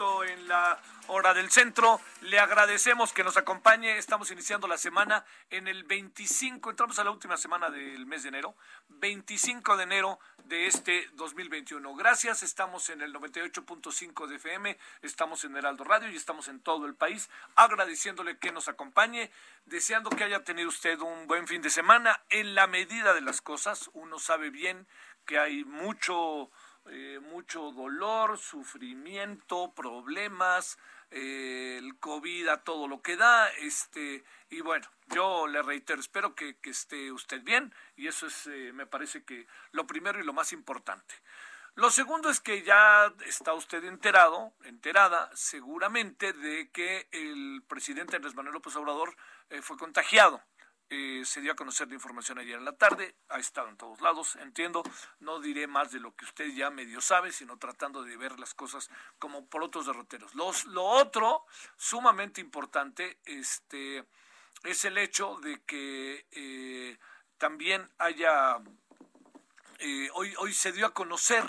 En la hora del centro. Le agradecemos que nos acompañe, estamos iniciando la semana en el 25, entramos a la última semana del mes de enero, 25 de enero de este 2021. Gracias, estamos en el 98.5 de FM, estamos en Heraldo Radio y estamos en todo el país, agradeciéndole que nos acompañe, deseando que haya tenido usted un buen fin de semana en la medida de las cosas, uno sabe bien que hay mucho, eh, mucho dolor, sufrimiento, problemas, eh, el COVID a todo lo que da, este, y bueno, yo le reitero, espero que, esté usted bien, y eso es, eh, me parece que lo primero y lo más importante. Lo segundo es que ya está usted enterado, enterada seguramente de que el presidente Andrés Manuel López Obrador eh, fue contagiado. Eh, se dio a conocer la información ayer en la tarde, ha estado en todos lados, entiendo, no diré más de lo que usted ya medio sabe, sino tratando de ver las cosas como por otros derroteros. Los, lo otro, sumamente importante, este, es el hecho de que eh, también haya, eh, hoy, hoy se dio a conocer,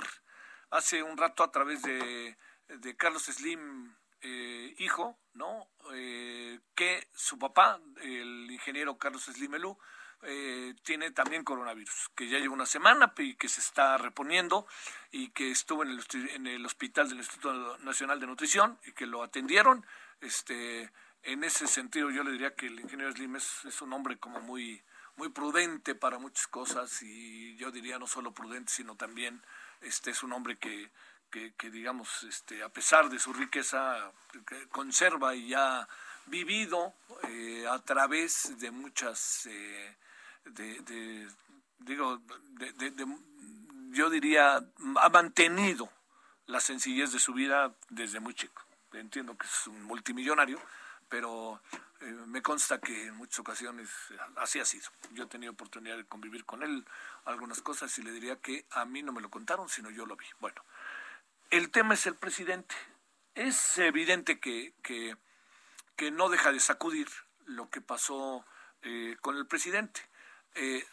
hace un rato a través de, de Carlos Slim, eh, hijo, ¿no? Eh, que su papá, el ingeniero Carlos Slimelú, eh, tiene también coronavirus, que ya lleva una semana y que se está reponiendo y que estuvo en el, en el hospital del Instituto Nacional de Nutrición y que lo atendieron. Este, en ese sentido yo le diría que el ingeniero Slim es, es un hombre como muy, muy prudente para muchas cosas y yo diría no solo prudente, sino también este es un hombre que, que, digamos, este, a pesar de su riqueza, que conserva y ha vivido eh, a través de muchas, eh, de, digo, de, yo diría, ha mantenido la sencillez de su vida desde muy chico. Entiendo que es un multimillonario, pero eh, me consta que en muchas ocasiones así ha sido. Yo he tenido oportunidad de convivir con él algunas cosas y le diría que a mí no me lo contaron, sino yo lo vi. Bueno, el tema es el presidente. Es evidente que, que, no deja de sacudir lo que pasó eh, con el presidente. Eh,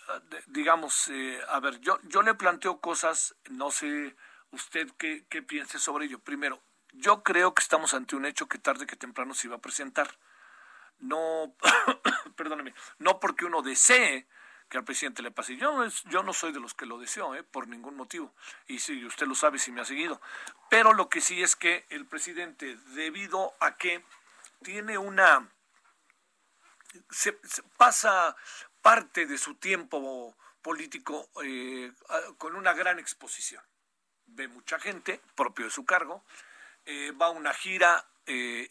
digamos, eh, a ver, yo, yo le planteo cosas, no sé usted qué, qué piense sobre ello. Primero, yo creo que estamos ante un hecho que tarde que temprano se iba a presentar. No, perdóneme, no porque uno desee que al presidente le pase. Yo no, es, yo no soy de los que lo deseo, ¿eh? por ningún motivo. Y si usted lo sabe, si me ha seguido. Pero lo que sí es que el presidente, debido a que tiene una... Se, pasa parte de su tiempo político eh, con una gran exposición. Ve mucha gente, propio de su cargo, eh, va a una gira,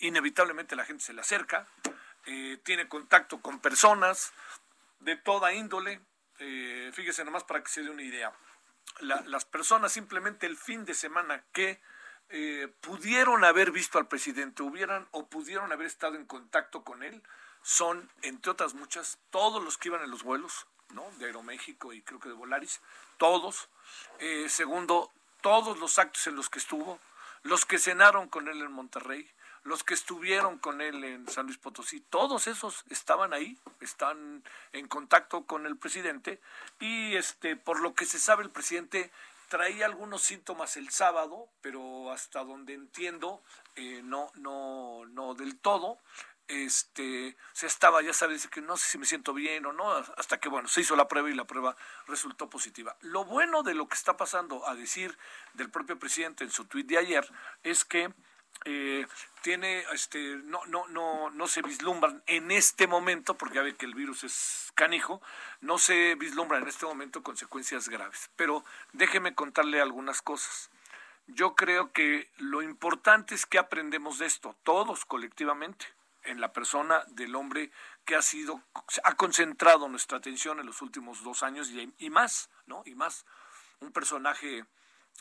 inevitablemente la gente se le acerca, tiene contacto con personas, de toda índole. Eh, fíjese nomás para que se dé una idea. La, las personas simplemente el fin de semana que eh, pudieron haber visto al presidente, hubieran o pudieron haber estado en contacto con él, son, entre otras muchas, todos los que iban en los vuelos, ¿no? De Aeroméxico y creo que de Volaris, todos. Eh, segundo, todos los actos en los que estuvo, los que cenaron con él en Monterrey, los que estuvieron con él en San Luis Potosí, todos esos estaban ahí, están en contacto con el presidente y este por lo que se sabe el presidente traía algunos síntomas el sábado, pero hasta donde entiendo eh, no no no del todo este se estaba ya sabes que no sé si me siento bien o no hasta que bueno se hizo la prueba y la prueba resultó positiva. Lo bueno de lo que está pasando a decir del propio presidente en su tuit de ayer es que eh, tiene este no no no no se vislumbran en este momento porque ya ve que el virus es canijo no se vislumbran en este momento consecuencias graves pero déjeme contarle algunas cosas yo creo que lo importante es que aprendemos de esto todos colectivamente en la persona del hombre que ha sido, ha concentrado nuestra atención en los últimos dos años y, más, ¿no? Y más. Un personaje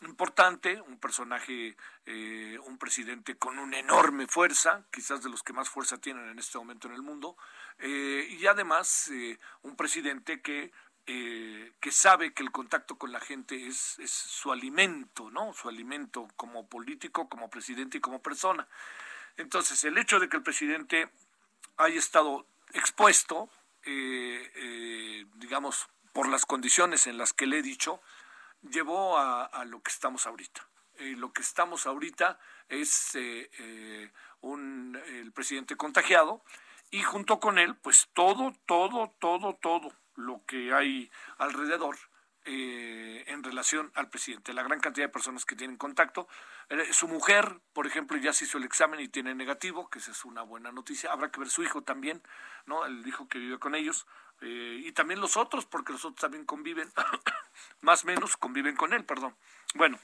importante, un personaje, eh, un presidente con una enorme fuerza, quizás de los que más fuerza tienen en este momento en el mundo, eh, y además eh, un presidente que, que sabe que el contacto con la gente es, su alimento, ¿no? Su alimento como político, como presidente y como persona. Entonces, el hecho de que el presidente haya estado expuesto, digamos, por las condiciones en las que le he dicho, llevó a, lo que estamos ahorita. Eh, lo que estamos ahorita es un, el presidente contagiado y junto con él, pues todo, todo, todo, todo lo que hay alrededor eh, en relación al presidente. La gran cantidad de personas que tienen contacto. Eh, su mujer, por ejemplo, ya se hizo el examen y tiene negativo, que esa es una buena noticia. Habrá que ver su hijo también, ¿no? El hijo que vive con ellos. Eh, y también los otros, porque los otros también conviven, más o menos conviven con él, perdón. Bueno,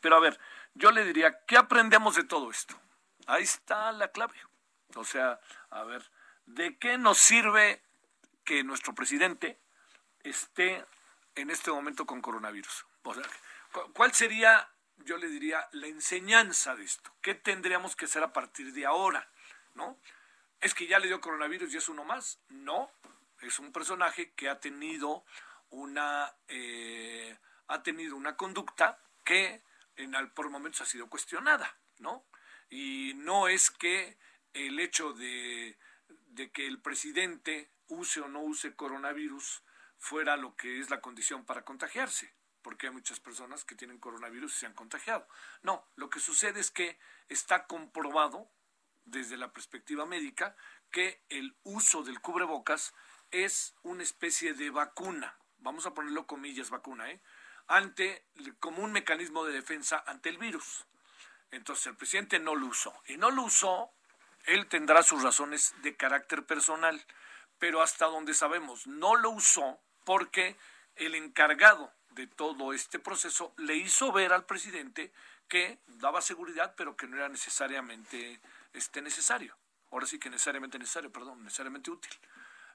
pero a ver, yo le diría, ¿qué aprendemos de todo esto? Ahí está la clave. O sea, a ver, ¿de qué nos sirve que nuestro presidente esté en este momento con coronavirus? O sea, ¿cuál sería, yo le diría, la enseñanza de esto? ¿Qué tendríamos que hacer a partir de ahora? ¿No? ¿Es que ya le dio coronavirus y es uno más? No, es un personaje que ha tenido una, eh, ha tenido una conducta que en, por momentos ha sido cuestionada, ¿no? Y no es que el hecho de, de que el presidente use o no use coronavirus fuera lo que es la condición para contagiarse, porque hay muchas personas que tienen coronavirus y se han contagiado. No, lo que sucede es que está comprobado desde la perspectiva médica que el uso del cubrebocas es una especie de vacuna, vamos a ponerlo comillas vacuna, ¿eh? ante como un mecanismo de defensa ante el virus. Entonces el presidente no lo usó y no lo usó, él tendrá sus razones de carácter personal, pero hasta donde sabemos no lo usó porque el encargado de todo este proceso le hizo ver al presidente que daba seguridad, pero que no era necesariamente este, necesario. Ahora sí que necesariamente necesario, perdón, necesariamente útil.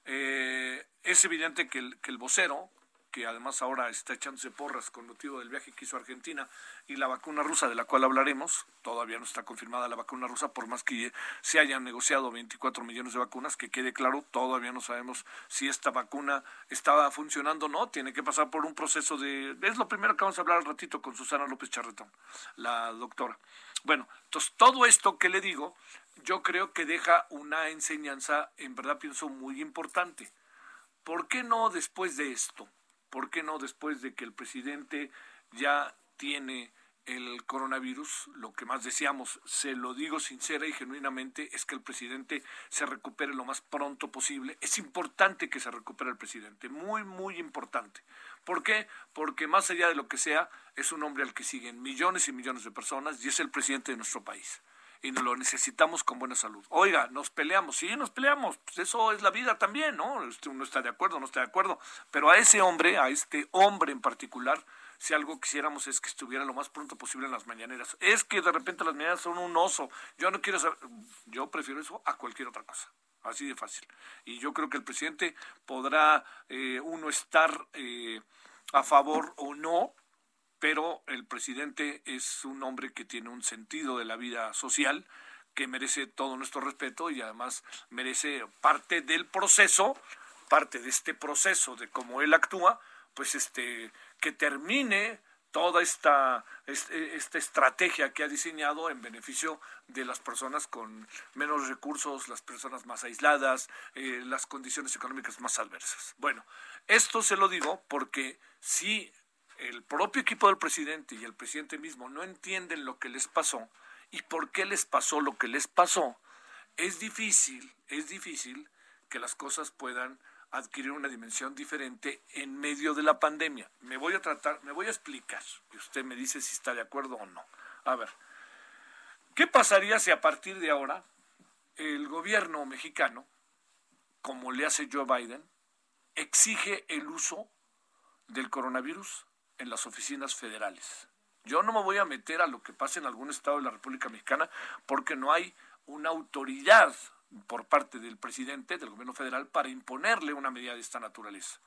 Eh, es evidente que el, vocero, que además ahora está echándose porras con motivo del viaje que hizo Argentina y la vacuna rusa de la cual hablaremos, todavía no está confirmada la vacuna rusa, por más que se hayan negociado 24 millones de vacunas, que quede claro, todavía no sabemos si esta vacuna estaba funcionando o no, tiene que pasar por un proceso de... Es lo primero que vamos a hablar al ratito con Susana López Charretón, la doctora. Bueno, entonces todo esto que le digo, yo creo que deja una enseñanza, en verdad pienso, muy importante. ¿Por qué no después de esto? ¿Por qué no después de que el presidente ya tiene el coronavirus, lo que más deseamos, se lo digo sincera y genuinamente, es que el presidente se recupere lo más pronto posible. Es importante que se recupere el presidente, muy, muy importante. ¿Por qué? Porque más allá de lo que sea, es un hombre al que siguen millones y millones de personas y es el presidente de nuestro país y lo necesitamos con buena salud. Oiga, nos peleamos, sí, nos peleamos, pues eso es la vida también, ¿no? Este, uno está de acuerdo, no está de acuerdo, pero a ese hombre, a este hombre en particular, si algo quisiéramos es que estuviera lo más pronto posible en las mañaneras. Es que de repente las mañaneras son un oso. Yo no quiero saber, yo prefiero eso a cualquier otra cosa. Así de fácil. Y yo creo que el presidente podrá eh, uno estar eh, a favor o no pero el presidente es un hombre que tiene un sentido de la vida social que merece todo nuestro respeto y además merece parte del proceso, parte de este proceso de cómo él actúa, pues este que termine toda esta, esta estrategia que ha diseñado en beneficio de las personas con menos recursos, las personas más aisladas, eh, las condiciones económicas más adversas. Bueno, esto se lo digo porque si el propio equipo del presidente y el presidente mismo no entienden lo que les pasó y por qué les pasó lo que les pasó, es difícil, es difícil que las cosas puedan adquirir una dimensión diferente en medio de la pandemia. Me voy a tratar, me voy a explicar y usted me dice si está de acuerdo o no. A ver, ¿qué pasaría si a partir de ahora el gobierno mexicano, como le hace Joe Biden, exige el uso del coronavirus en las oficinas federales? Yo no me voy a meter a lo que pasa en algún estado de la República Mexicana porque no hay una autoridad por parte del presidente del gobierno federal para imponerle una medida de esta naturaleza.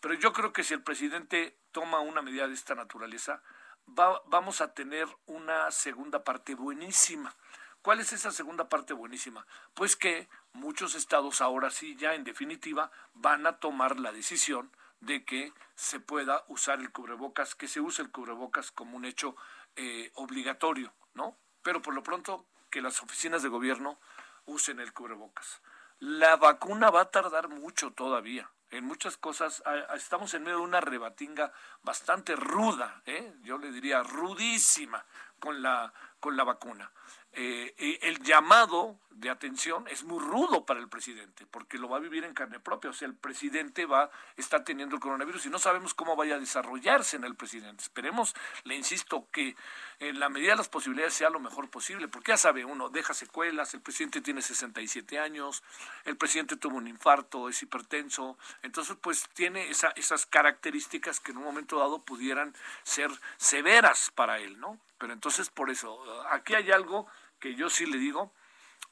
Pero yo creo que si el presidente toma una medida de esta naturaleza, vamos a tener una segunda parte buenísima. ¿Cuál es esa segunda parte buenísima? Pues que muchos estados ahora sí, ya en definitiva, van a tomar la decisión de que se pueda usar el cubrebocas, que se use el cubrebocas como un hecho eh, obligatorio, ¿no? Pero por lo pronto que las oficinas de gobierno usen el cubrebocas. La vacuna va a tardar mucho todavía. En muchas cosas estamos en medio de una rebatinga bastante ruda, ¿eh? yo le diría rudísima con la, con la vacuna. Eh, el llamado de atención es muy rudo para el presidente, porque lo va a vivir en carne propia. O sea, el presidente va, está teniendo el coronavirus y no sabemos cómo vaya a desarrollarse en el presidente. Esperemos, le insisto, que en la medida de las posibilidades sea lo mejor posible, porque ya sabe uno, deja secuelas, el presidente tiene 67 años, el presidente tuvo un infarto, es hipertenso, entonces pues tiene esa, esas características que en un momento dado pudieran ser severas para él, ¿no? Pero entonces por eso, aquí hay algo yo sí le digo,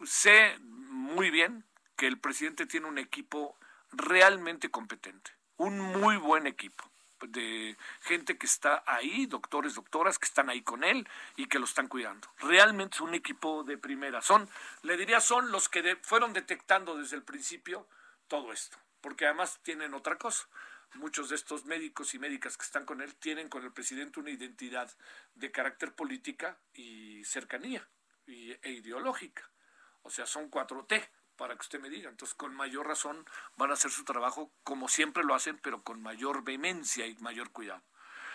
sé muy bien que el presidente tiene un equipo realmente competente, un muy buen equipo de gente que está ahí, doctores, doctoras, que están ahí con él y que lo están cuidando. Realmente es un equipo de primera. Son, le diría, son los que fueron detectando desde el principio todo esto, porque además tienen otra cosa. Muchos de estos médicos y médicas que están con él tienen con el presidente una identidad de carácter política y cercanía e ideológica. O sea, son 4T, para que usted me diga. Entonces, con mayor razón van a hacer su trabajo como siempre lo hacen, pero con mayor vehemencia y mayor cuidado.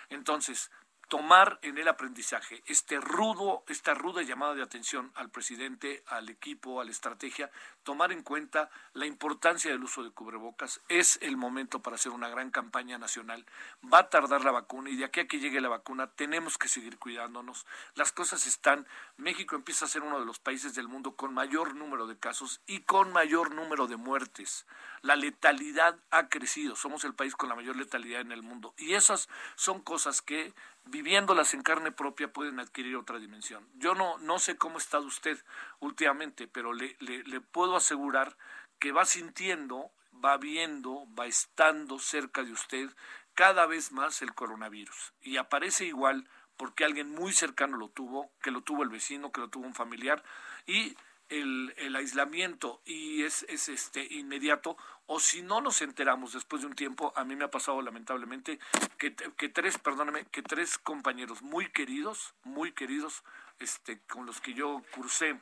Entonces, tomar en el aprendizaje este rudo, esta ruda llamada de atención al presidente, al equipo, a la estrategia, tomar en cuenta la importancia del uso de cubrebocas. Es el momento para hacer una gran campaña nacional. Va a tardar la vacuna y de aquí a que llegue la vacuna tenemos que seguir cuidándonos. Las cosas están, México empieza a ser uno de los países del mundo con mayor número de casos y con mayor número de muertes. La letalidad ha crecido, somos el país con la mayor letalidad en el mundo y esas son cosas que viviéndolas en carne propia pueden adquirir otra dimensión. Yo no, no sé cómo ha estado usted últimamente, pero le, le, puedo asegurar que va sintiendo, va viendo, va estando cerca de usted cada vez más el coronavirus. Y aparece igual porque alguien muy cercano lo tuvo, que lo tuvo el vecino, que lo tuvo un familiar, y el, aislamiento y es, es, este inmediato o si no nos enteramos después de un tiempo, a mí me ha pasado lamentablemente que, tres, perdóname, que tres compañeros muy queridos, muy queridos, este, con los que yo cursé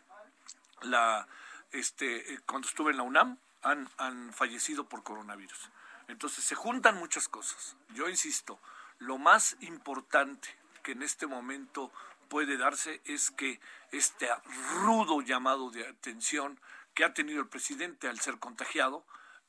la, este, cuando estuve en la UNAM, han, han fallecido por coronavirus. Entonces se juntan muchas cosas. Yo insisto, lo más importante que en este momento puede darse es que este rudo llamado de atención que ha tenido el presidente al ser contagiado,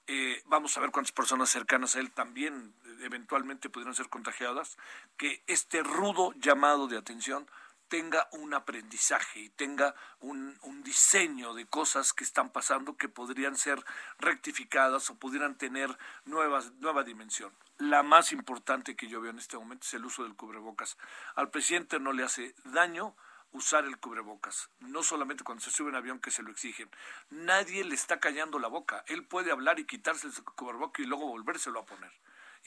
eh, vamos a ver cuántas personas cercanas a él también eh, eventualmente pudieron ser contagiadas, que este rudo llamado de atención tenga un aprendizaje y tenga un, diseño de cosas que están pasando que podrían ser rectificadas o pudieran tener nuevas, nueva dimensión. La más importante que yo veo en este momento es el uso del cubrebocas. Al presidente no le hace daño usar el cubrebocas, no solamente cuando se sube en avión que se lo exigen. Nadie le está callando la boca. Él puede hablar y quitarse el cubrebocas y luego volvérselo a poner.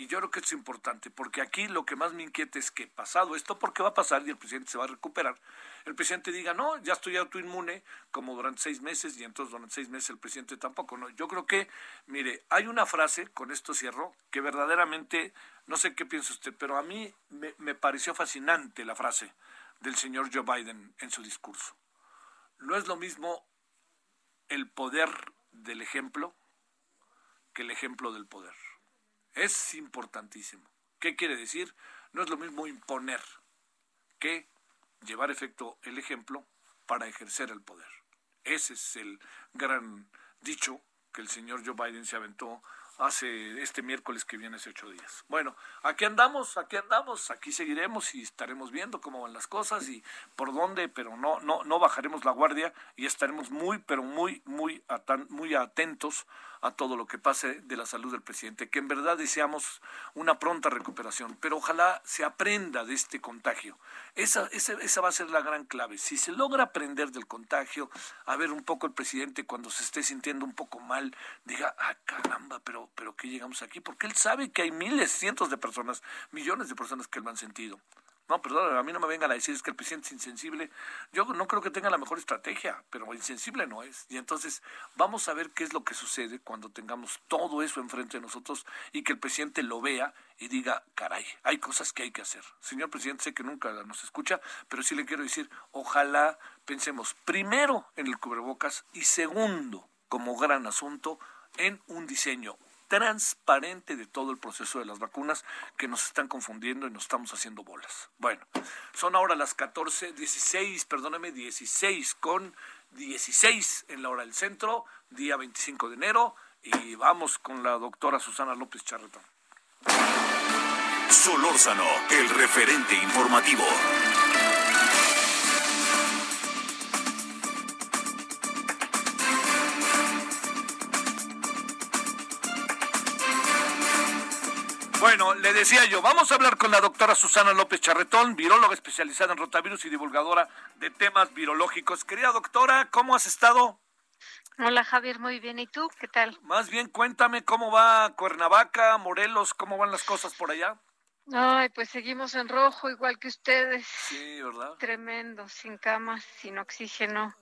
Y yo creo que es importante, porque aquí lo que más me inquieta es que pasado esto, porque va a pasar y el presidente se va a recuperar, el presidente diga, no, ya estoy autoinmune, como durante seis meses, y entonces durante seis meses el presidente tampoco. No, yo creo que, mire, hay una frase, con esto cierro, que verdaderamente, no sé qué piensa usted, pero a mí me, me pareció fascinante la frase del señor Joe Biden en su discurso. No es lo mismo el poder del ejemplo que el ejemplo del poder. Es importantísimo. ¿Qué quiere decir? No es lo mismo imponer que llevar efecto el ejemplo para ejercer el poder. Ese es el gran dicho que el señor Joe Biden se aventó hace este miércoles que viene hace ocho días. Bueno, aquí andamos, aquí andamos, aquí seguiremos y estaremos viendo cómo van las cosas y por dónde, pero no, no, no bajaremos la guardia y estaremos muy, pero muy, muy, muy atentos a todo lo que pase de la salud del presidente, que en verdad deseamos una pronta recuperación, pero ojalá se aprenda de este contagio. Esa, esa, esa va a ser la gran clave. Si se logra aprender del contagio, a ver un poco el presidente cuando se esté sintiendo un poco mal, diga, ah, caramba, pero, pero ¿qué llegamos aquí? Porque él sabe que hay miles, cientos de personas, millones de personas que lo han sentido. No, perdón, a mí no me vengan a decir es que el presidente es insensible. Yo no creo que tenga la mejor estrategia, pero insensible no es. Y entonces vamos a ver qué es lo que sucede cuando tengamos todo eso enfrente de nosotros y que el presidente lo vea y diga, caray, hay cosas que hay que hacer. Señor presidente, sé que nunca nos escucha, pero sí le quiero decir, ojalá pensemos primero en el cubrebocas y segundo, como gran asunto, en un diseño transparente de todo el proceso de las vacunas que nos están confundiendo y nos estamos haciendo bolas. Bueno, son ahora las 14, 16, perdóname, 16 con 16 en la hora del centro, día 25 de enero, y vamos con la doctora Susana López Charretón. Solórzano, el referente informativo. Le decía yo, vamos a hablar con la doctora Susana López Charretón, viróloga especializada en rotavirus y divulgadora de temas virológicos. Querida doctora, ¿cómo has estado? Hola Javier, muy bien. ¿Y tú? ¿Qué tal? Más bien, cuéntame cómo va Cuernavaca, Morelos, cómo van las cosas por allá. Ay, pues seguimos en rojo, igual que ustedes. Sí, ¿verdad? Tremendo, sin camas, sin oxígeno.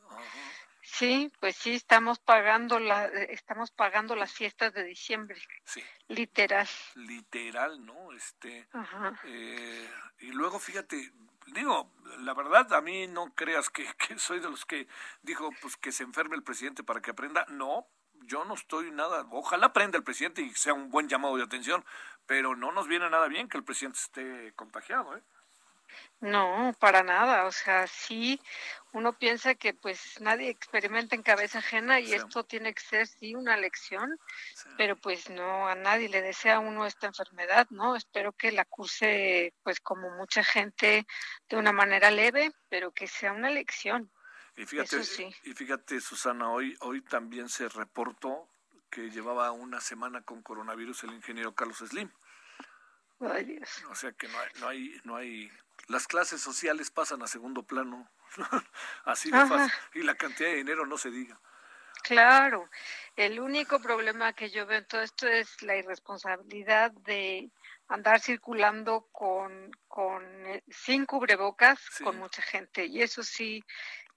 Sí, pues sí, estamos pagando la, estamos pagando las fiestas de diciembre. Sí. Literal. Literal, ¿no? Este. Eh, y luego, fíjate, digo, la verdad, a mí no creas que, que soy de los que dijo, pues que se enferme el presidente para que aprenda. No, yo no estoy nada. Ojalá aprenda el presidente y sea un buen llamado de atención, pero no nos viene nada bien que el presidente esté contagiado, ¿eh? No, para nada. O sea, sí, uno piensa que pues nadie experimenta en cabeza ajena y Sí. esto tiene que ser sí una lección, Sí. pero pues no a nadie le desea a uno esta enfermedad, ¿no? Espero que la curse pues como mucha gente de una manera leve, pero que sea una lección. Y fíjate, Eso sí. y fíjate, Susana, hoy, hoy también se reportó que llevaba una semana con coronavirus el ingeniero Carlos Slim. Ay, Dios. O sea que no hay, no hay, no hay, las clases sociales pasan a segundo plano. Así de fácil. Y la cantidad de dinero no se diga. Claro, el único problema que yo veo en todo esto es la irresponsabilidad de andar circulando con, con eh, sin cubrebocas Sí. con mucha gente y eso sí,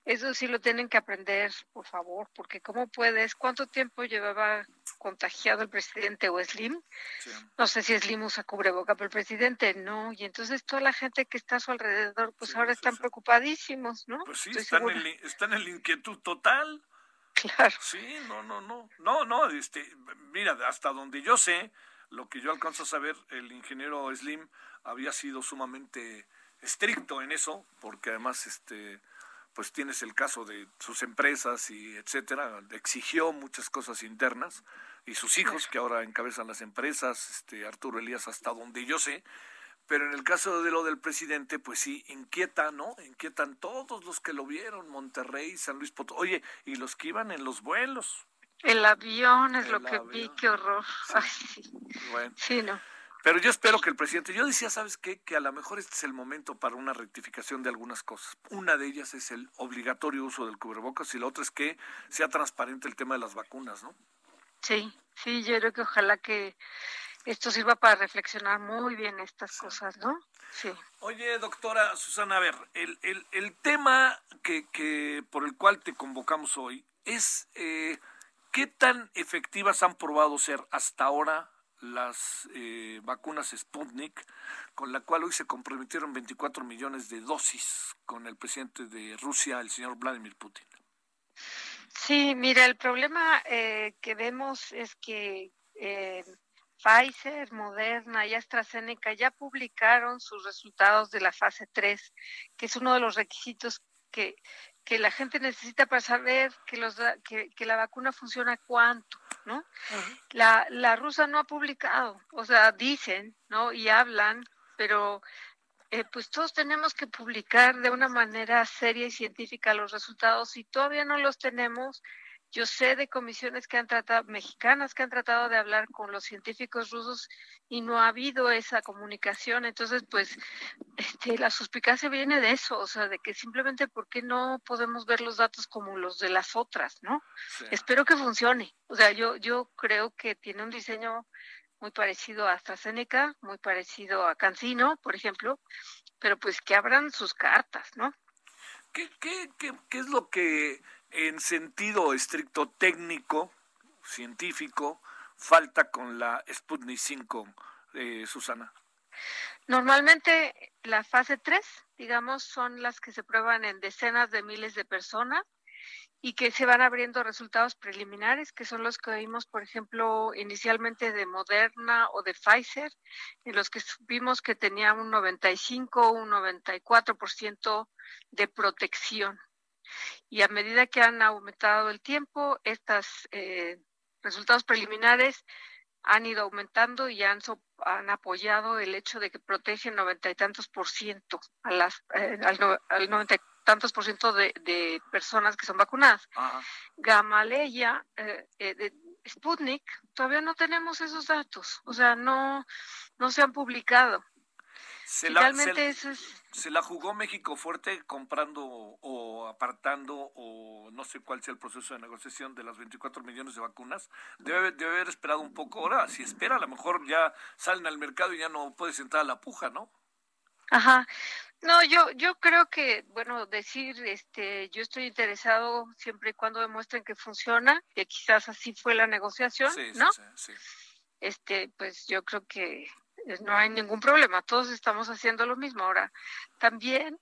eso sí lo tienen que aprender, por favor, porque cómo puedes, cuánto tiempo llevaba contagiado el presidente o Slim, Sí. no sé si Slim usa cubreboca, pero el presidente no, y entonces toda la gente que está a su alrededor, pues Sí, ahora están sí. preocupadísimos, ¿no? Pues sí, Estoy están segura. en, están en la inquietud total. Claro. Sí, no, no, no, no, no, este, mira, hasta donde yo sé, lo que yo alcanzo a saber, el ingeniero Slim había sido sumamente estricto en eso, porque además, este, pues tienes el caso de sus empresas y etcétera, exigió muchas cosas internas y sus hijos que ahora encabezan las empresas, este, Arturo Elías, hasta donde yo sé, pero en el caso de lo del presidente, pues sí, inquieta, ¿no? Inquietan todos los que lo vieron, Monterrey, San Luis Potosí, oye, y los que iban en los vuelos. El avión es El lo que vi, qué horror. Sí. Ay, sí. Bueno, Sí, no. Pero yo espero que el presidente, yo decía, ¿sabes qué? Que a lo mejor este es el momento para una rectificación de algunas cosas. Una de ellas es el obligatorio uso del cubrebocas y la otra es que sea transparente el tema de las vacunas, ¿no? Sí, sí, yo creo que ojalá que, esto sirva para reflexionar muy bien estas cosas, ¿no? Sí. Oye, doctora Susana, a ver, el, el, el tema que, que por el cual te convocamos hoy es eh, qué tan efectivas han probado ser hasta ahora las eh, vacunas Sputnik, con la cual hoy se comprometieron 24 millones de dosis con el presidente de Rusia, el señor Vladimir Putin. Sí, mira, el problema eh, que vemos es que eh, Pfizer, Moderna y AstraZeneca ya publicaron sus resultados de la fase 3, que es uno de los requisitos que, que la gente necesita para saber que, los, que, que la vacuna funciona cuánto, ¿no? la, la rusa no ha publicado, o sea, dicen, ¿no? Y hablan, pero eh, pues todos tenemos que publicar de una manera seria y científica los resultados. Si todavía no los tenemos, yo sé de comisiones que han tratado, mexicanas que han tratado de hablar con los científicos rusos y no ha habido esa comunicación. Entonces, pues, este, la suspicacia viene de eso, o sea, de que simplemente ¿por qué no podemos ver los datos como los de las otras, no? Espero que funcione. O sea, yo, yo creo que tiene un diseño muy parecido a AstraZeneca, muy parecido a Cancino, por ejemplo, pero pues que abran sus cartas, ¿no? ¿Qué, qué, qué, qué es lo que en sentido estricto técnico, científico, falta con la Sputnik 5, eh, Susana? Normalmente la fase 3, digamos, son las que se prueban en decenas de miles de personas y que se van abriendo resultados preliminares, que son los que vimos, por ejemplo, inicialmente de Moderna o de Pfizer, en los que supimos que tenía un 95, un 94% de protección y a medida que han aumentado el tiempo, estos eh, resultados preliminares han ido aumentando y han, han apoyado el hecho de que protegen noventa y tantos por ciento a las, eh, al, noventa y tantos por ciento de, personas que son vacunadas. Gamaleya, eh, de Sputnik, todavía no tenemos esos datos, o sea, no, no se han publicado. Se la, se, la jugó México fuerte comprando o apartando o no sé cuál sea el proceso de negociación de las 24 millones de vacunas. Debe, debe haber esperado un poco. Ahora, si espera, a lo mejor ya salen al mercado y ya no puede entrar a la puja, ¿no? Ajá. No, yo yo creo que bueno decir este yo estoy interesado siempre y cuando demuestren que funciona que quizás así fue la negociación, ¿no? Sí, sí, Este pues yo creo que no hay ningún problema, todos estamos haciendo lo mismo. Ahora, también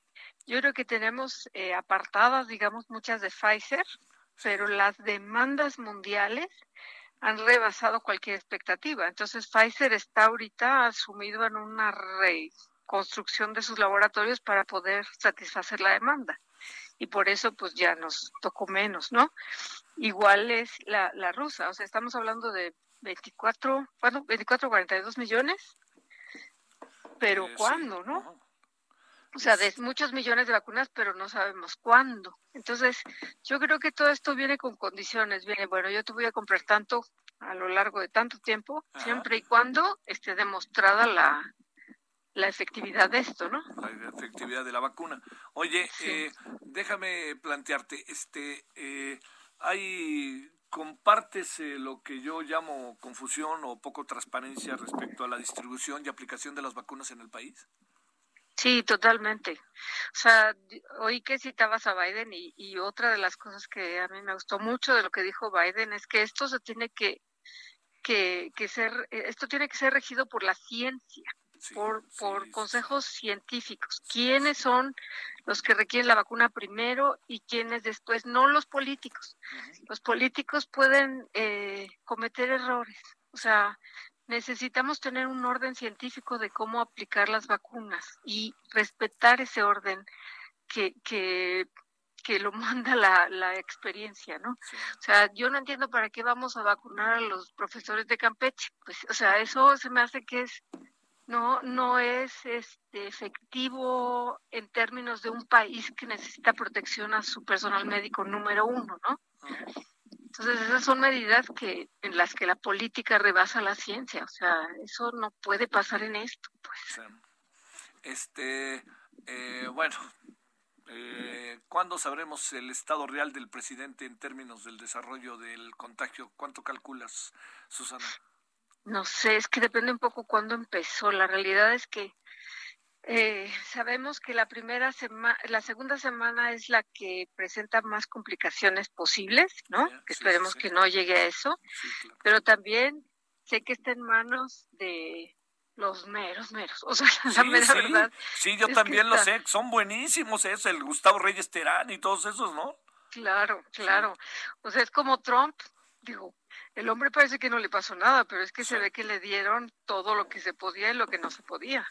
yo creo que tenemos eh, apartadas, digamos, muchas de Pfizer, pero las demandas mundiales han rebasado cualquier expectativa. Entonces, Pfizer está ahorita asumido en una reconstrucción de sus laboratorios para poder satisfacer la demanda. Y por eso, pues ya nos tocó menos, ¿no? Igual es la, la rusa, o sea, estamos hablando de 24, bueno, 24, 42 millones pero eh, ¿cuándo, no? O sea, de muchos millones de vacunas, pero no sabemos cuándo. Entonces, yo creo que todo esto viene con condiciones. Viene, bueno, yo te voy a comprar tanto a lo largo de tanto tiempo, siempre y cuando esté demostrada la, la efectividad de esto, ¿no? La efectividad de la vacuna. Oye, eh, déjame plantearte, este, eh, hay ¿Compartes eh, lo que yo llamo confusión o poco transparencia respecto a la distribución y aplicación de las vacunas en el país? Sí, totalmente. O sea, oí que citabas a Biden y, y, otra de las cosas que a mí me gustó mucho de lo que dijo Biden es que esto se tiene que, que, que ser, eh, esto tiene que ser regido por la ciencia por, por consejos científicos. ¿Quiénes son los que requieren la vacuna primero y quiénes después? No los políticos. Los políticos pueden eh, cometer errores. O sea, necesitamos tener un orden científico de cómo aplicar las vacunas y respetar ese orden que, que, que lo manda la, la experiencia, ¿no? O sea, yo no entiendo para qué vamos a vacunar a los profesores de Campeche. Pues, o sea, eso se me hace que es no no es este efectivo en términos de un país que necesita protección a su personal médico número uno, ¿no? Entonces esas son medidas que en las que la política rebasa la ciencia, o sea, eso no puede pasar en esto, pues. Este, eh, bueno, eh, ¿cuándo sabremos el estado real del presidente en términos del desarrollo del contagio? ¿Cuánto calculas, Susana? No sé, es que depende un poco cuándo empezó. La realidad es que eh, sabemos que la primera semana, la segunda semana es la que presenta más complicaciones posibles, ¿no? que esperemos que no llegue a eso. Pero también sé que está en manos de los meros, meros. O sea, la mera verdad. Sí, yo también lo sé. Son buenísimos, es el Gustavo Reyes Terán y todos esos, ¿no? Claro, claro. O sea, es como Trump. Digo, el hombre parece que no le pasó nada, pero es que se ve que le dieron todo lo que se podía y lo que no se podía.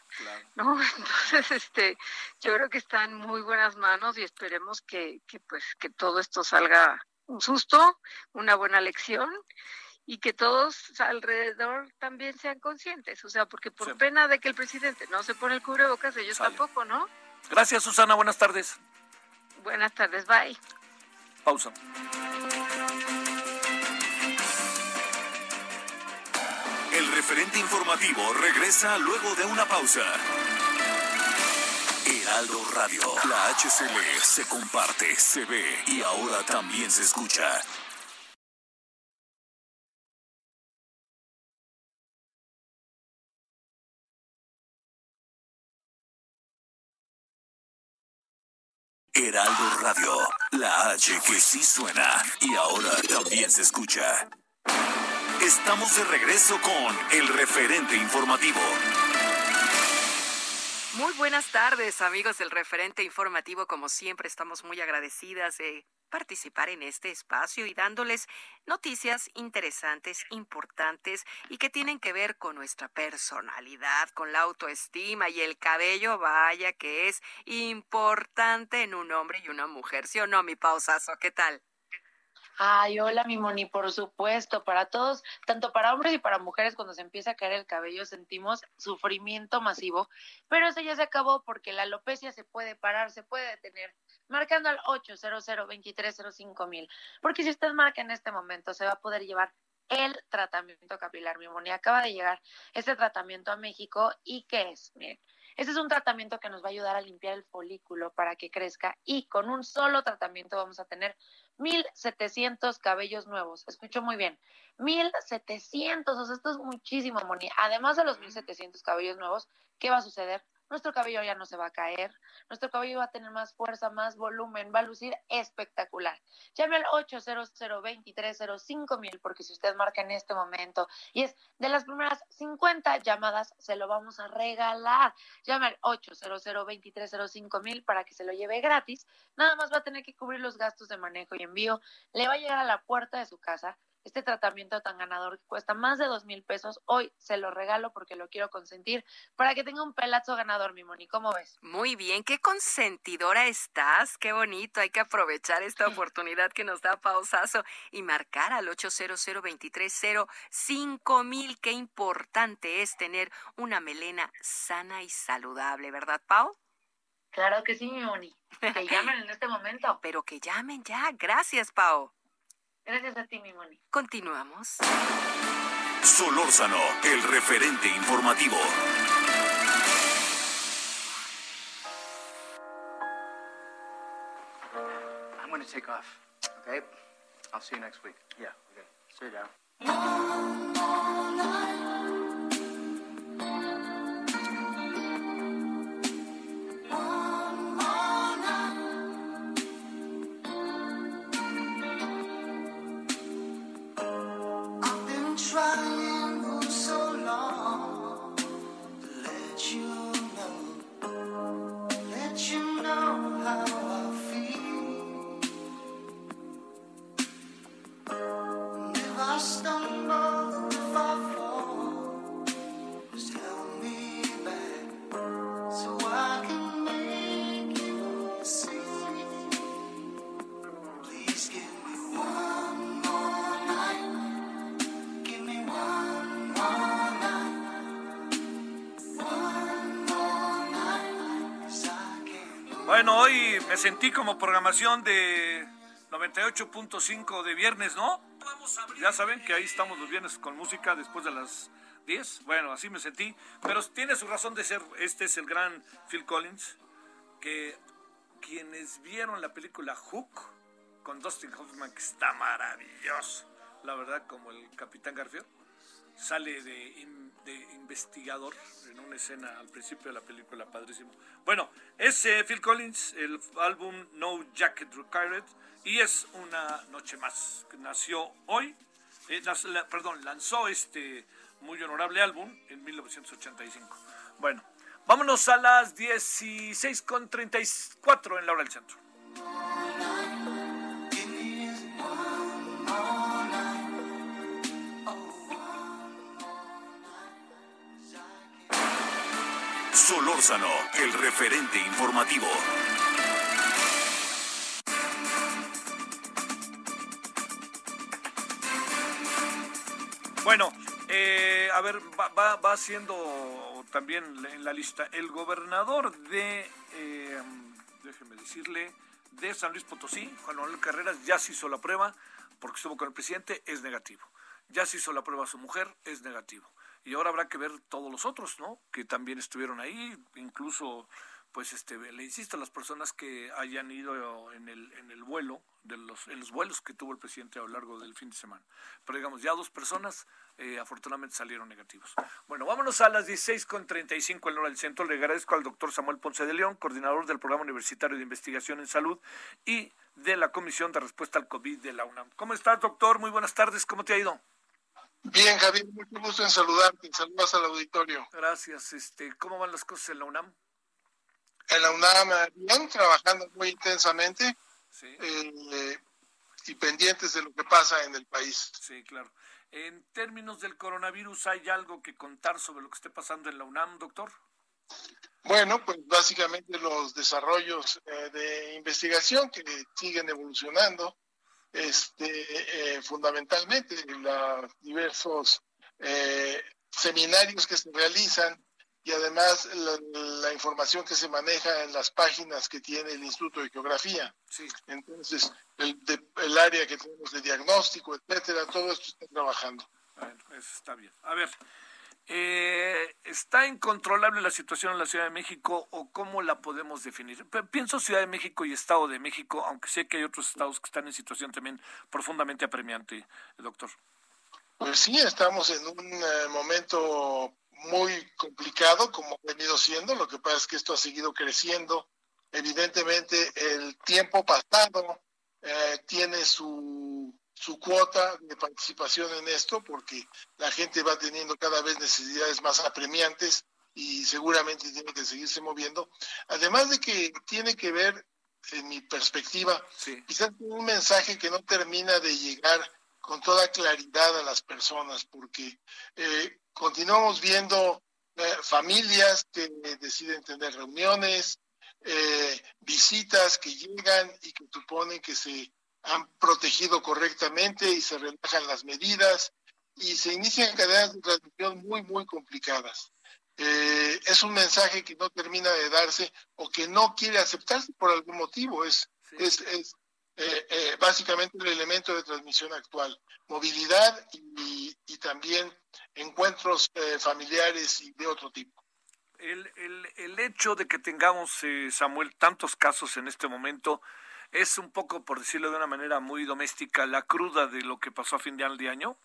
¿No? Entonces, este, yo creo que está en muy buenas manos y esperemos que, que pues que todo esto salga un susto, una buena lección y que todos alrededor también sean conscientes, o sea, porque por pena de que el presidente no se pone el cubrebocas, ellos tampoco, ¿no? Gracias, Susana, buenas tardes. Buenas tardes, bye. Pausa. Referente informativo regresa luego de una pausa. Heraldo Radio, la HCL se comparte, se ve y ahora también se escucha. Heraldo Radio, la H que sí suena y ahora también se escucha. Estamos de regreso con el referente informativo. Muy buenas tardes, amigos del referente informativo. Como siempre, estamos muy agradecidas de participar en este espacio y dándoles noticias interesantes, importantes y que tienen que ver con nuestra personalidad, con la autoestima y el cabello, vaya que es importante en un hombre y una mujer. ¿Sí o no, mi pausazo? ¿Qué tal? Ay, hola, mi Moni, por supuesto, para todos, tanto para hombres y para mujeres, cuando se empieza a caer el cabello sentimos sufrimiento masivo, pero eso ya se acabó porque la alopecia se puede parar, se puede detener, marcando al 800 2305 mil, porque si usted marca en este momento, se va a poder llevar el tratamiento capilar, mi Moni. Acaba de llegar este tratamiento a México y ¿qué es? Miren, este es un tratamiento que nos va a ayudar a limpiar el folículo para que crezca y con un solo tratamiento vamos a tener 1700 cabellos nuevos. Escucho muy bien. 1700, o sea, esto es muchísimo, Moni. Además de los 1700 cabellos nuevos, ¿qué va a suceder? Nuestro cabello ya no se va a caer, nuestro cabello va a tener más fuerza, más volumen, va a lucir espectacular. Llame al 800 mil porque si usted marca en este momento y es de las primeras 50 llamadas, se lo vamos a regalar. Llame al 800 mil para que se lo lleve gratis. Nada más va a tener que cubrir los gastos de manejo y envío. Le va a llegar a la puerta de su casa este tratamiento tan ganador que cuesta más de dos mil pesos, hoy se lo regalo porque lo quiero consentir para que tenga un pelazo ganador, mi Moni. ¿Cómo ves? Muy bien, qué consentidora estás, qué bonito. Hay que aprovechar esta oportunidad que nos da Pausazo y marcar al 800 cinco mil. Qué importante es tener una melena sana y saludable, ¿verdad, Pau? Claro que sí, mi Moni. Que llamen en este momento. Pero que llamen ya. Gracias, Pau. Gracias a ti, mi Moni. Continuamos. Solórzano, el referente informativo. I'm going to take off. Okay? I'll see you next week. Yeah, okay. Sit down. Bueno, hoy me sentí como programación de 98.5 de viernes, ¿no? Ya saben que ahí estamos los viernes con música después de las 10. Bueno, así me sentí. Pero tiene su razón de ser. Este es el gran Phil Collins. Que quienes vieron la película Hook con Dustin Hoffman, que está maravilloso, la verdad, como el Capitán Garfield sale de, investigador en una escena al principio de la película, padrísimo. Bueno, es eh, Phil Collins, el álbum No Jacket Required, y es una noche más. Nació hoy, eh, perdón, lanzó este muy honorable álbum en 1985. Bueno, vámonos a las 16.34 en la hora del centro. Solórzano, el referente informativo. Bueno, eh, a ver, va, va, siendo también en la lista el gobernador de, eh, déjeme decirle, de San Luis Potosí, Juan Manuel Carreras, ya se hizo la prueba porque estuvo con el presidente, es negativo. Ya se hizo la prueba a su mujer, es negativo y ahora habrá que ver todos los otros, ¿no? Que también estuvieron ahí, incluso, pues, este, le insisto las personas que hayan ido en el, en el vuelo, de los, en los vuelos que tuvo el presidente a lo largo del fin de semana. Pero digamos, ya dos personas eh, afortunadamente salieron negativos. Bueno, vámonos a las 16.35 en hora del centro. Le agradezco al doctor Samuel Ponce de León, coordinador del Programa Universitario de Investigación en Salud y de la Comisión de Respuesta al COVID de la UNAM. ¿Cómo estás, doctor? Muy buenas tardes. ¿Cómo te ha ido? Bien, Javier, mucho gusto en saludarte. Saludos al auditorio. Gracias. Este, ¿Cómo van las cosas en la UNAM? En la UNAM, bien, trabajando muy intensamente eh, y pendientes de lo que pasa en el país. Sí, claro. En términos del coronavirus, ¿hay algo que contar sobre lo que esté pasando en la UNAM, doctor? Bueno, pues básicamente los desarrollos eh, de investigación que siguen evolucionando este, eh, fundamentalmente los diversos eh, seminarios que se realizan y además la, información que se maneja en las páginas que tiene el Instituto de Geografía. Entonces, el, el, área que tenemos de diagnóstico, etcétera, todo esto está trabajando. Bueno, eso está bien. A ver, eh, ¿Está incontrolable la situación en la Ciudad de México o cómo la podemos definir? Pienso Ciudad de México y Estado de México, aunque sé que hay otros estados que están en situación también profundamente apremiante, doctor. Pues sí, estamos en un eh, momento muy complicado, como ha venido siendo. Lo que pasa es que esto ha seguido creciendo. Evidentemente, el tiempo pasado eh, tiene su su cuota de participación en esto porque la gente va teniendo cada vez necesidades más apremiantes y seguramente tiene que seguirse moviendo. Además de que tiene que ver, en mi perspectiva, quizás un mensaje que no termina de llegar con toda claridad a las personas, porque eh, continuamos viendo eh, familias que deciden tener reuniones, eh, visitas que llegan y que suponen que se han protegido correctamente y se relajan las medidas y se inician cadenas de transmisión muy, muy complicadas. Eh, es un mensaje que no termina de darse o que no quiere aceptarse por algún motivo. Es, es, es eh, eh, básicamente el elemento de transmisión actual. Movilidad y, y también encuentros familiares y de otro tipo. El, el, el hecho de que tengamos, Samuel, tantos casos en este momento, es un poco, por decirlo de una manera muy doméstica, la cruda de lo que pasó a fin de año?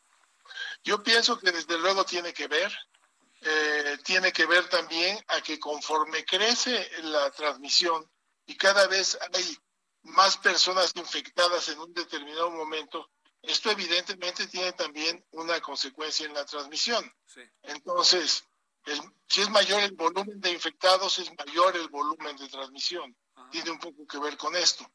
Yo pienso que desde luego tiene que ver, eh, tiene que ver también a que conforme crece la transmisión y cada vez hay más personas infectadas en un determinado momento, esto evidentemente tiene también una consecuencia en la transmisión. Entonces, si es mayor el volumen de infectados, es mayor el volumen de transmisión tiene un poco que ver con esto.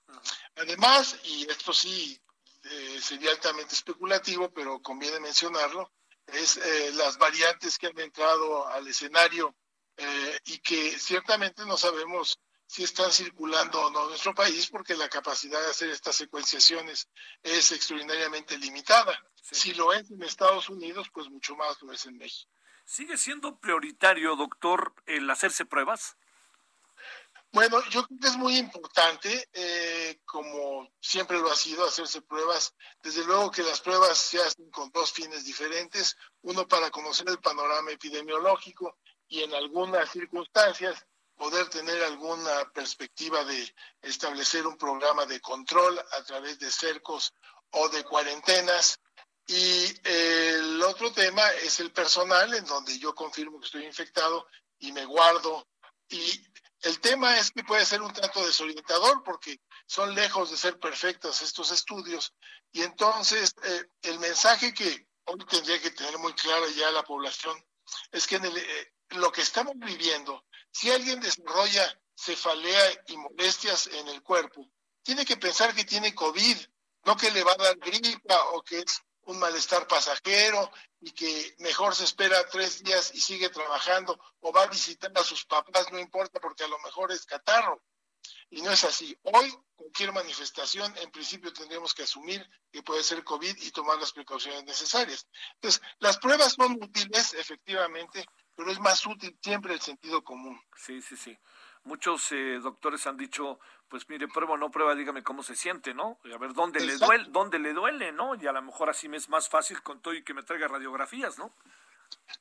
Además, y esto sí eh, sería altamente especulativo, pero conviene mencionarlo, es eh, las variantes que han entrado al escenario eh, y que ciertamente no sabemos si están circulando o no en nuestro país porque la capacidad de hacer estas secuenciaciones es extraordinariamente limitada. Si lo es en Estados Unidos, pues mucho más lo es en México. ¿Sigue siendo prioritario, doctor, el hacerse pruebas? Bueno, yo creo que es muy importante, eh, como siempre lo ha sido, hacerse pruebas. Desde luego que las pruebas se hacen con dos fines diferentes, uno para conocer el panorama epidemiológico y en algunas circunstancias poder tener alguna perspectiva de establecer un programa de control a través de cercos o de cuarentenas Y el otro tema es el personal, en donde yo confirmo que estoy infectado y me guardo. Y el tema es que puede ser un tanto desorientador porque son lejos de ser perfectos estos estudios. Y entonces eh, el mensaje que hoy tendría que tener muy claro ya la población es que en eh, lo que estamos viviendo, si alguien desarrolla cefalea y molestias en el cuerpo, tiene que pensar que tiene COVID, no que le va a dar gripa o que es un malestar pasajero y que mejor se espera tres días y sigue trabajando o va a visitar a sus papás, no importa porque a lo mejor es catarro. Y no es así. Hoy cualquier manifestación en principio tendríamos que asumir que puede ser COVID y tomar las precauciones necesarias. Entonces, las pruebas son útiles, efectivamente, pero es más útil siempre el sentido común. Sí, sí, sí. Muchos eh, doctores han dicho, pues mire, prueba o no prueba, dígame cómo se siente, ¿no? A ver dónde le duele, dónde le duele, ¿no? Y a lo mejor así me es más fácil con todo y que me traiga radiografías, ¿no?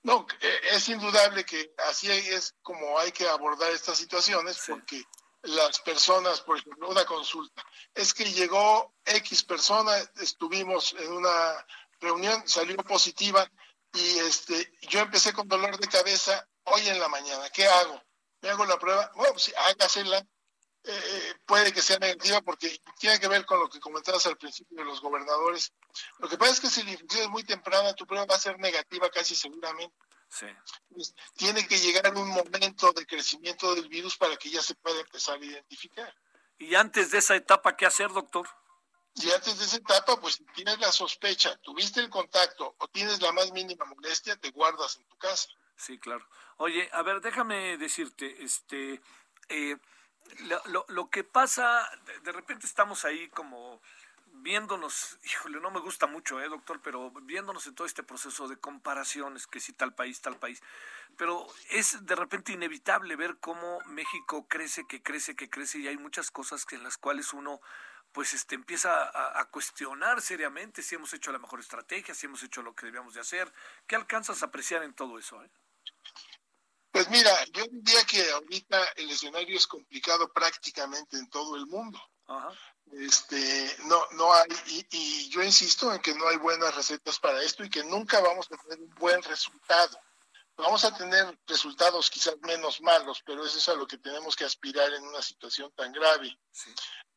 No, eh, es indudable que así es como hay que abordar estas situaciones, porque las personas, por ejemplo, una consulta, es que llegó X persona, estuvimos en una reunión, salió positiva y este, yo empecé con dolor de cabeza hoy en la mañana, ¿qué hago? Me hago la prueba, bueno, pues hágasela, eh, eh, puede que sea negativa porque tiene que ver con lo que comentabas al principio de los gobernadores. Lo que pasa es que si la infección es muy temprana, tu prueba va a ser negativa casi seguramente. Sí. Pues, tiene que llegar un momento de crecimiento del virus para que ya se pueda empezar a identificar. ¿Y antes de esa etapa qué hacer, doctor? Y antes de esa etapa, pues si tienes la sospecha, tuviste el contacto o tienes la más mínima molestia, te guardas en tu casa. Sí, claro. Oye, a ver, déjame decirte, este, eh, lo, lo, que pasa, de, repente estamos ahí como viéndonos, híjole, no me gusta mucho, eh, doctor, pero viéndonos en todo este proceso de comparaciones, que si tal país, tal país, pero es de repente inevitable ver cómo México crece, que crece, que crece, y hay muchas cosas que en las cuales uno pues este empieza a, a, cuestionar seriamente si hemos hecho la mejor estrategia, si hemos hecho lo que debíamos de hacer. ¿Qué alcanzas a apreciar en todo eso? Eh? Pues mira, yo diría que ahorita el escenario es complicado prácticamente en todo el mundo. Este, no, no hay, y, yo insisto en que no hay buenas recetas para esto y que nunca vamos a tener un buen resultado. Vamos a tener resultados quizás menos malos, pero eso es a lo que tenemos que aspirar en una situación tan grave.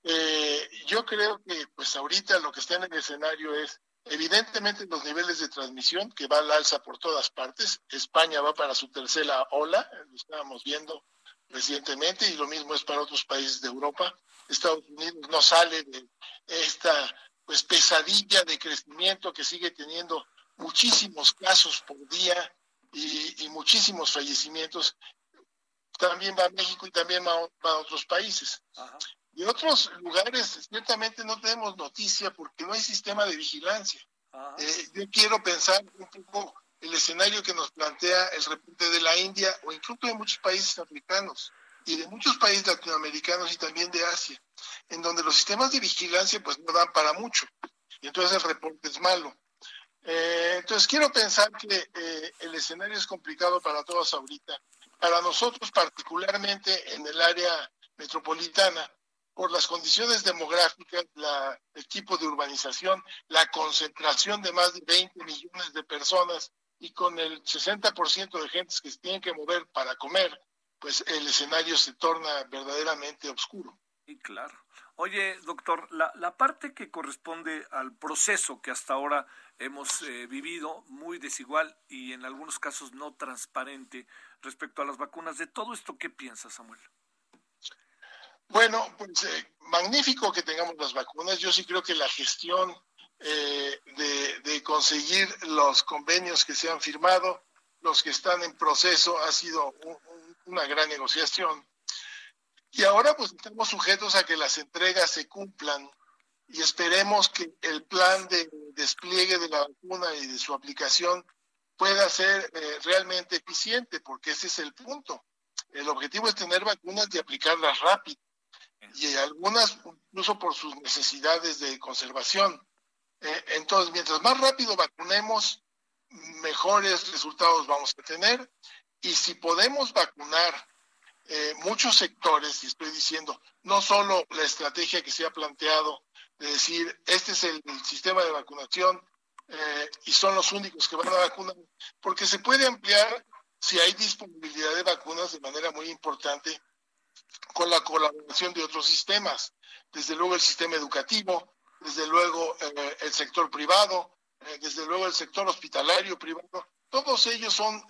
Eh, yo creo que pues ahorita lo que está en el escenario es Evidentemente los niveles de transmisión que va al alza por todas partes. España va para su tercera ola, lo estábamos viendo recientemente, y lo mismo es para otros países de Europa. Estados Unidos no sale de esta pues pesadilla de crecimiento que sigue teniendo muchísimos casos por día y, muchísimos fallecimientos. También va México y también va, a otros países. De otros lugares, ciertamente no tenemos noticia porque no hay sistema de vigilancia. Eh, yo quiero pensar un poco el escenario que nos plantea el repunte de la India o incluso de muchos países africanos y de muchos países latinoamericanos y también de Asia, en donde los sistemas de vigilancia pues no dan para mucho y entonces el reporte es malo. Eh, entonces quiero pensar que eh, el escenario es complicado para todos ahorita. Para nosotros particularmente en el área metropolitana, por las condiciones demográficas, la, el tipo de urbanización, la concentración de más de 20 millones de personas y con el 60% de gentes que se tienen que mover para comer, pues el escenario se torna verdaderamente oscuro. Y claro. Oye, doctor, la, la parte que corresponde al proceso que hasta ahora hemos eh, vivido, muy desigual y en algunos casos no transparente respecto a las vacunas, de todo esto, ¿qué piensa Samuel? Bueno, pues eh, magnífico que tengamos las vacunas. Yo sí creo que la gestión eh, de, conseguir los convenios que se han firmado, los que están en proceso, ha sido una gran negociación. Y ahora pues estamos sujetos a que las entregas se cumplan y esperemos que el plan de despliegue de la vacuna y de su aplicación pueda ser eh, realmente eficiente, porque ese es el punto. El objetivo es tener vacunas y aplicarlas rápido y algunas incluso por sus necesidades de conservación. Eh, entonces, mientras más rápido vacunemos, mejores resultados vamos a tener. Y si podemos vacunar eh, muchos sectores, y estoy diciendo, no solo la estrategia que se ha planteado de decir, este es el, sistema de vacunación eh, y son los únicos que van a vacunar, porque se puede ampliar si hay disponibilidad de vacunas de manera muy importante con la colaboración de otros sistemas, desde luego el sistema educativo, desde luego eh, el sector privado, eh, desde luego el sector hospitalario privado, todos ellos son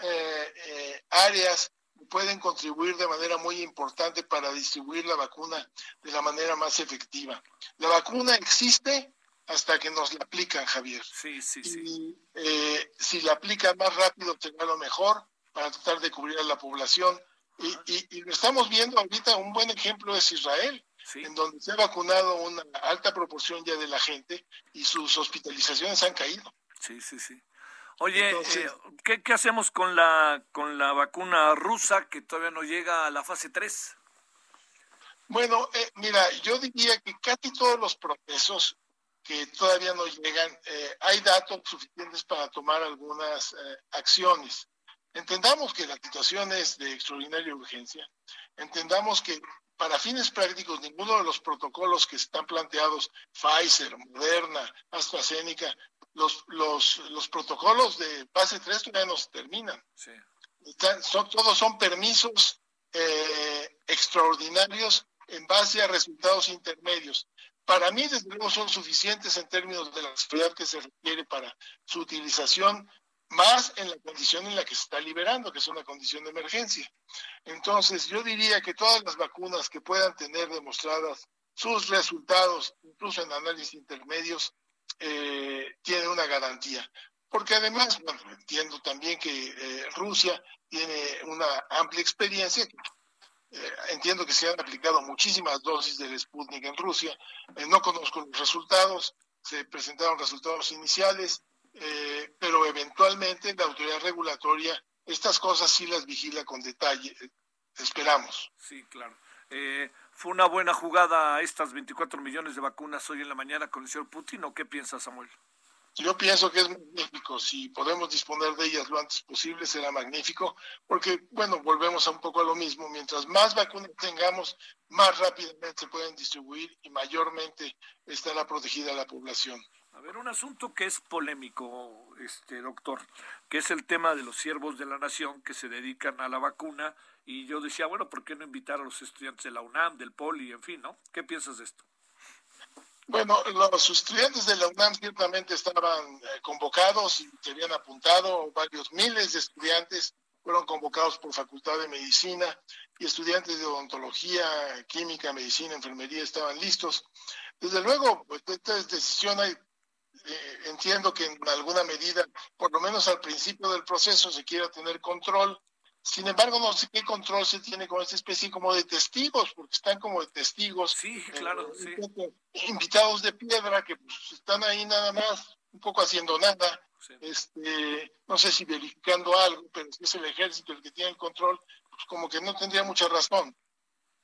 áreas que pueden contribuir de manera muy importante para distribuir la vacuna de la manera más efectiva. La vacuna existe hasta que nos la aplican, Javier. Sí, sí, sí. Y eh, si la aplican más rápido, será lo mejor para tratar de cubrir a la población. Y, y, lo estamos viendo ahorita, un buen ejemplo es Israel, en donde se ha vacunado una alta proporción ya de la gente y sus hospitalizaciones han caído. Sí, sí, sí. Oye, eh, ¿qué, ¿qué, hacemos con la, con la vacuna rusa que todavía no llega a la fase 3? Bueno, eh, mira, yo diría que casi todos los procesos que todavía no llegan, eh, hay datos suficientes para tomar algunas acciones. Entendamos que la situación es de extraordinaria urgencia. Entendamos que para fines prácticos ninguno de los protocolos que están planteados, Pfizer, Moderna, AstraZeneca, los, los, los protocolos de fase 3 todavía no se terminan. son, todos son permisos eh, extraordinarios en base a resultados intermedios. Para mí, desde luego, son suficientes en términos de la seguridad que se requiere para su utilización, más en la condición en la que se está liberando, que es una condición de emergencia. Entonces, yo diría que todas las vacunas que puedan tener demostradas sus resultados, incluso en análisis intermedios, eh, tienen una garantía. Porque además, bueno, entiendo también que eh, Rusia tiene una amplia experiencia eh, entiendo que se han aplicado muchísimas dosis del Sputnik en Rusia. Eh, no conozco los resultados, se presentaron resultados iniciales, eh, pero eventualmente la autoridad regulatoria estas cosas sí las vigila con detalle. Esperamos. Sí, claro. ¿Fue una buena jugada estas 24 millones de vacunas hoy en la mañana con el señor Putin o qué piensa Samuel? Yo pienso que es magnífico. Si podemos disponer de ellas lo antes posible, será magnífico, porque, bueno, volvemos a un poco a lo mismo. Mientras más vacunas tengamos, más rápidamente se pueden distribuir y mayormente estará protegida la población. A ver, un asunto que es polémico, este doctor, que es el tema de los siervos de la nación que se dedican a la vacuna. Y yo decía, bueno, ¿por qué no invitar a los estudiantes de la UNAM, del POLI, en fin, ¿no? ¿Qué piensas de esto? Bueno, los estudiantes de la UNAM ciertamente estaban eh, convocados y se habían apuntado, varios miles de estudiantes fueron convocados por Facultad de Medicina y estudiantes de odontología, química, medicina, enfermería estaban listos. Desde luego, pues, esta decisión hay, eh, entiendo que en alguna medida, por lo menos al principio del proceso, se quiera tener control sin embargo, no sé qué control se tiene con esta especie como de testigos, porque están como de testigos. Sí, claro, sí. Invitados de piedra que pues, están ahí nada más, un poco haciendo nada. Este, no sé si verificando algo, pero si es el ejército el que tiene el control, pues como que no tendría mucha razón.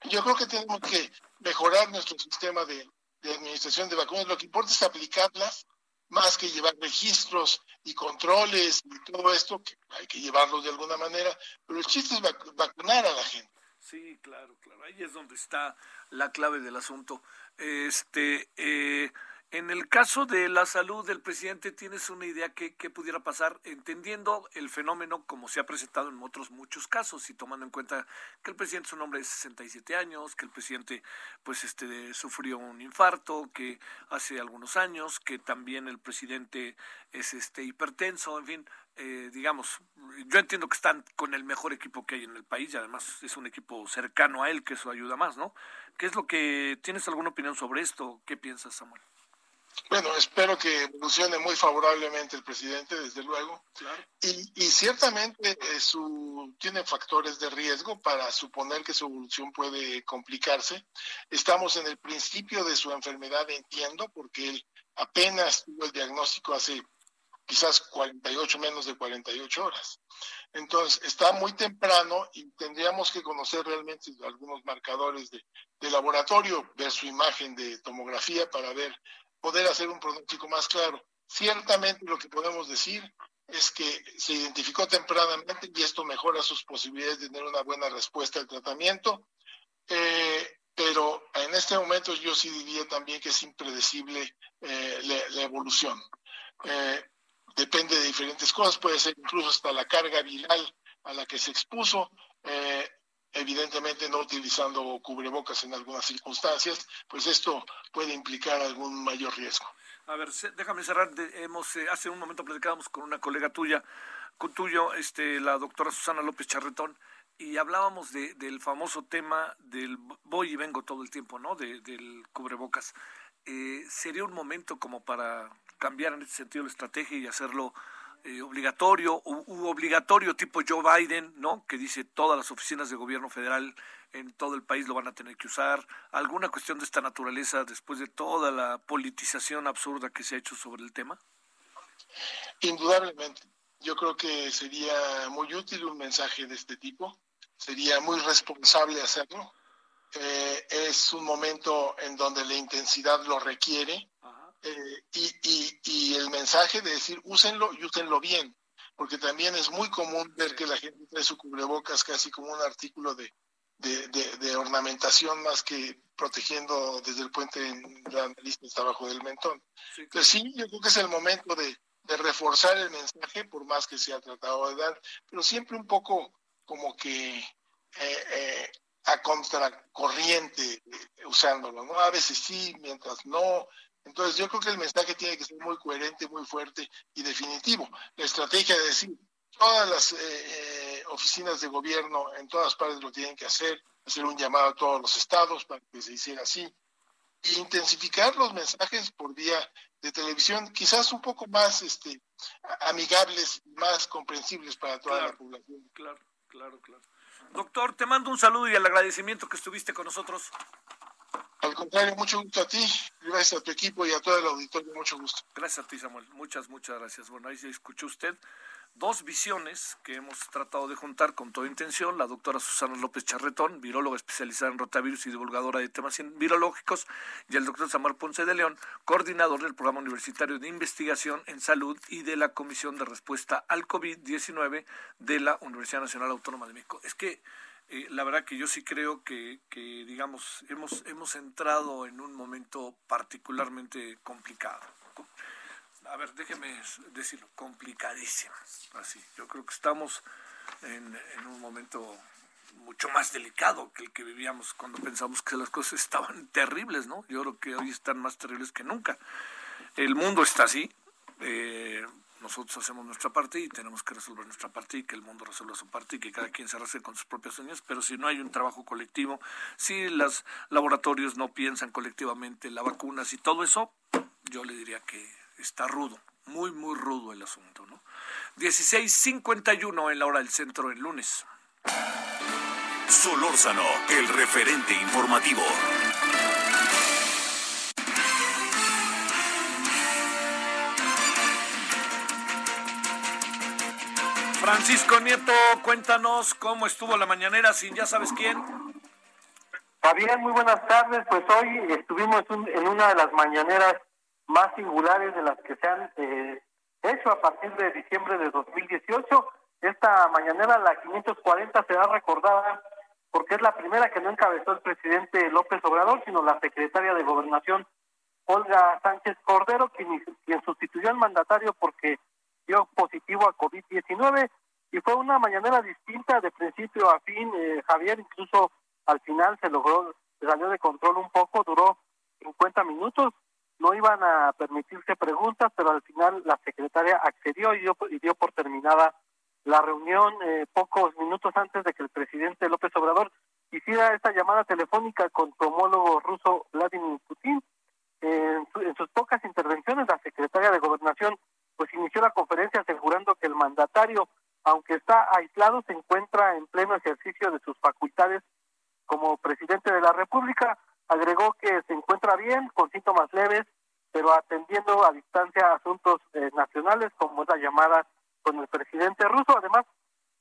Yo creo que tenemos que mejorar nuestro sistema de, de administración de vacunas. Lo que importa es aplicarlas más que llevar registros y controles y todo esto, que hay que llevarlos de alguna manera, pero el chiste es vacunar a la gente. Sí, claro, claro. Ahí es donde está la clave del asunto. Este, eh, en el caso de la salud del presidente, ¿tienes una idea qué, pudiera pasar? Entendiendo el fenómeno como se ha presentado en otros muchos casos y tomando en cuenta que el presidente es un hombre de 67 años, que el presidente pues este sufrió un infarto, que hace algunos años, que también el presidente es este hipertenso, en fin, eh, digamos, yo entiendo que están con el mejor equipo que hay en el país y además es un equipo cercano a él que eso ayuda más, ¿no? ¿Qué es lo que tienes alguna opinión sobre esto? ¿Qué piensas, Samuel? Bueno, espero que evolucione muy favorablemente el presidente, desde luego. Y, ciertamente eh, su, tiene factores de riesgo para suponer que su evolución puede complicarse. Estamos en el principio de su enfermedad, entiendo, porque él apenas tuvo el diagnóstico hace quizás 48, menos de 48 horas. Entonces, está muy temprano y tendríamos que conocer realmente algunos marcadores de, de laboratorio, ver su imagen de tomografía para ver poder hacer un pronóstico más claro. Ciertamente lo que podemos decir es que se identificó tempranamente y esto mejora sus posibilidades de tener una buena respuesta al tratamiento, eh, pero en este momento yo sí diría también que es impredecible eh, la, evolución. Eh, depende de diferentes cosas, puede ser incluso hasta la carga viral a la que se expuso, evidentemente no utilizando cubrebocas en algunas circunstancias, pues esto puede implicar algún mayor riesgo. A ver, déjame cerrar. hemos eh, hace un momento platicábamos con una colega tuya, con tuyo, este, la doctora Susana López Charretón, y hablábamos de, del famoso tema del voy y vengo todo el tiempo, ¿no? De, del cubrebocas. Eh, ¿Sería un momento como para cambiar en ese sentido la estrategia y hacerlo eh, obligatorio u, obligatorio tipo Joe Biden, ¿no? Que dice todas las oficinas de gobierno federal en todo el país lo van a tener que usar. ¿Alguna cuestión de esta naturaleza después de toda la politización absurda que se ha hecho sobre el tema? Indudablemente. Yo creo que sería muy útil un mensaje de este tipo sería muy responsable hacerlo. Eh, es un momento en donde la intensidad lo requiere eh, y, y, el mensaje de decir úsenlo y úsenlo bien, porque también es muy común ver que la gente trae su cubrebocas casi como un artículo de, de, ornamentación más que protegiendo desde el puente en la nariz está abajo del mentón. Entonces sí, yo creo que es el momento de, de reforzar el mensaje, por más que se ha tratado de dar, pero siempre un poco como que eh, eh, a contracorriente eh, usándolo, ¿no? A veces sí, mientras no. Entonces yo creo que el mensaje tiene que ser muy coherente, muy fuerte y definitivo. La estrategia de decir, todas las oficinas de gobierno en todas partes lo tienen que hacer, hacer un llamado a todos los estados para que se hiciera así, e intensificar los mensajes por vía de televisión, quizás un poco más este, amigables, más comprensibles para toda la población. Claro. Claro, claro. Doctor, te mando un saludo y el agradecimiento que estuviste con nosotros. Al contrario, mucho gusto a ti, gracias a tu equipo y a todo el auditorio, mucho gusto. Gracias a ti, Samuel. Muchas, muchas gracias. Bueno, ahí se escuchó usted dos visiones que hemos tratado de juntar con toda intención. La doctora Susana López Charretón, viróloga especializada en rotavirus y divulgadora de temas virológicos, y el doctor Samuel Ponce de León, coordinador del Programa Universitario de Investigación en Salud y de la Comisión de Respuesta al COVID-19 de la Universidad Nacional Autónoma de México. Es que eh, la verdad que yo sí creo que, que, digamos, hemos, hemos entrado en un momento particularmente complicado a ver, déjeme decirlo, complicadísimas. Así, yo creo que estamos en, un momento mucho más delicado que el que vivíamos cuando pensamos que las cosas estaban terribles, ¿no? Yo creo que hoy están más terribles que nunca. El mundo está así. Eh, nosotros hacemos nuestra parte y tenemos que resolver nuestra parte y que el mundo resuelva su parte y que cada quien se arrastre con sus propias uñas, pero si no hay un trabajo colectivo, si los laboratorios no piensan colectivamente la vacuna, si todo eso, yo le diría que está rudo, muy, muy rudo el asunto, ¿no? 16.51 en la hora del centro el lunes. Solórzano, el referente informativo. Francisco Nieto, cuéntanos cómo estuvo la mañanera sin ya sabes quién. Fabián, muy buenas tardes. Pues hoy estuvimos en una de las mañaneras más singulares de las que se han eh, hecho a partir de diciembre de 2018. Esta mañanera, la 540, será recordada porque es la primera que no encabezó el presidente López Obrador, sino la secretaria de Gobernación, Olga Sánchez Cordero, quien, quien sustituyó al mandatario porque dio positivo a COVID-19 y fue una mañanera distinta de principio a fin, eh, Javier, incluso al final se logró, salió de control un poco, duró 50 minutos, no iban a permitirse preguntas, pero al final la secretaria accedió y dio, y dio por terminada la reunión eh, pocos minutos antes de que el presidente López Obrador hiciera esta llamada telefónica con su homólogo ruso Vladimir Putin. en, en, sus pocas intervenciones, la secretaria de Gobernación pues inició la conferencia asegurando que el mandatario, aunque está aislado, se encuentra en pleno ejercicio de sus facultades como presidente de la República Agregó que se encuentra bien, con síntomas leves, pero atendiendo a distancia asuntos eh, nacionales, como es la llamada con el presidente ruso. Además,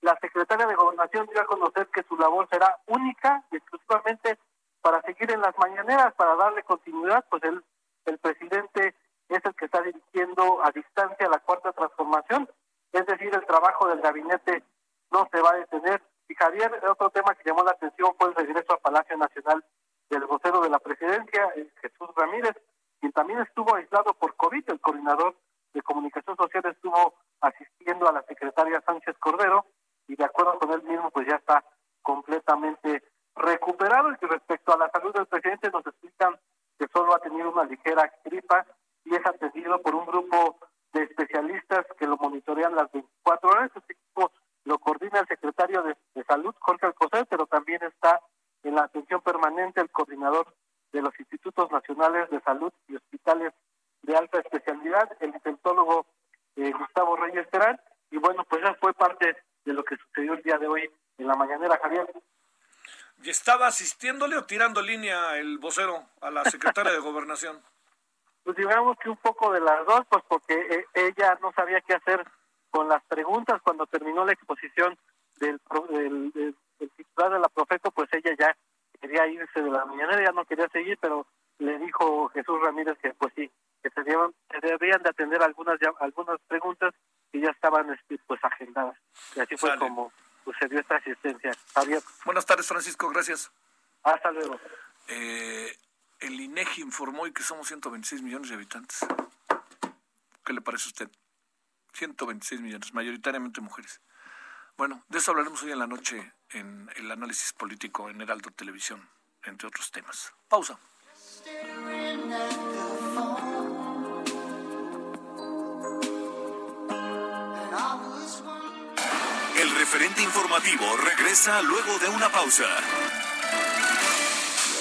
la secretaria de Gobernación dio a conocer que su labor será única y exclusivamente para seguir en las mañaneras, para darle continuidad, pues el, el presidente es el que está dirigiendo a distancia la cuarta transformación, es decir, el trabajo del gabinete no se va a detener. Y Javier, otro tema que llamó la atención fue el regreso a Palacio Nacional del vocero de la presidencia, Jesús Ramírez, quien también estuvo aislado por COVID, el coordinador de Comunicación Social estuvo asistiendo a la secretaria Sánchez Cordero y de acuerdo con él mismo pues ya está completamente recuperado y respecto a la salud del presidente nos explican que solo ha tenido una ligera gripa y es atendido por un grupo de especialistas que lo monitorean las 24 horas. Este equipo lo coordina el secretario de, Salud, Jorge Alcocer, pero también está en la atención permanente el coordinador de los Institutos Nacionales de Salud y Hospitales de Alta Especialidad, el infectólogo eh, Gustavo Reyes Terán. Y bueno, pues ya fue parte de lo que sucedió el día de hoy en la mañanera, Javier. ¿Y estaba asistiéndole o tirando línea el vocero a la secretaria de Gobernación? Pues digamos que un poco de las dos, pues porque eh, ella no sabía qué hacer con las preguntas cuando terminó la exposición del, del, titular de la profeta, pues ella ya quería irse de la mañanera, ya no quería seguir, pero le dijo Jesús Ramírez que pues sí, que se debían, de atender algunas algunas preguntas que ya estaban este, pues agendadas. Y así fue como sucedió esta asistencia. Javier. Buenas tardes, Francisco, gracias. Hasta luego. Eh, el INEGI informó que somos 126 millones de habitantes. ¿Qué le parece a usted? 126 millones, mayoritariamente mujeres. Bueno, de eso hablaremos hoy en la noche en el análisis político en Heraldo Televisión, entre otros temas. Pausa. El referente informativo regresa luego de una pausa.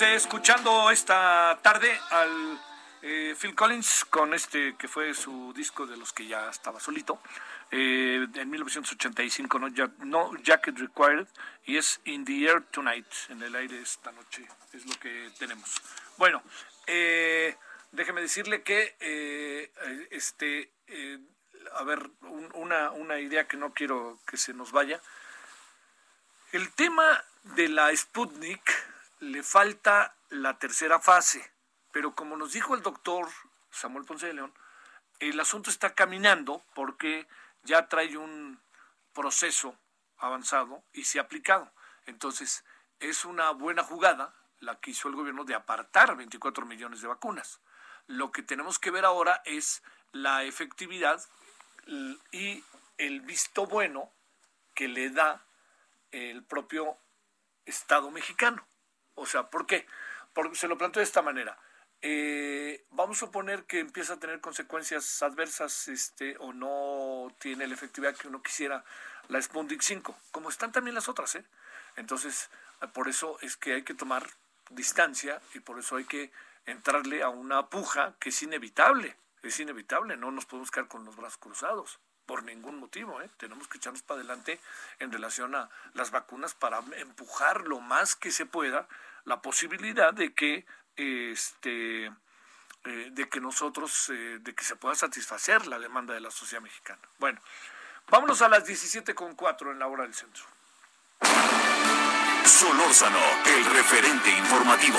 Escuchando esta tarde al eh, Phil Collins con este que fue su disco de los que ya estaba solito eh, en 1985 no, no Jacket Required y es In the Air Tonight en el aire esta noche es lo que tenemos. Bueno eh, déjeme decirle que este a ver una, una idea que no quiero que se nos vaya. El tema de la Sputnik le falta la tercera fase, pero como nos dijo el doctor Samuel Ponce de León, el asunto está caminando porque ya trae un proceso avanzado y se ha aplicado. Entonces, es una buena jugada la que hizo el gobierno de apartar 24 millones de vacunas. Lo que tenemos que ver ahora es la efectividad y el visto bueno que le da el propio Estado mexicano. O sea, ¿por qué? Porque se lo planteo de esta manera. Eh, vamos a suponer que empieza a tener consecuencias adversas este, o no tiene la efectividad que uno quisiera la Sputnik 5, como están también las otras. ¿eh? Entonces, por eso es que hay que tomar distancia y por eso hay que entrarle a una puja que es inevitable, es inevitable, no nos podemos quedar con los brazos cruzados por ningún motivo, ¿eh? tenemos que echarnos para adelante en relación a las vacunas para empujar lo más que se pueda la posibilidad de que este eh, de que nosotros eh, de que se pueda satisfacer la demanda de la sociedad mexicana. Bueno, vámonos a las 17.4 en la hora del centro. Solórzano, el referente informativo.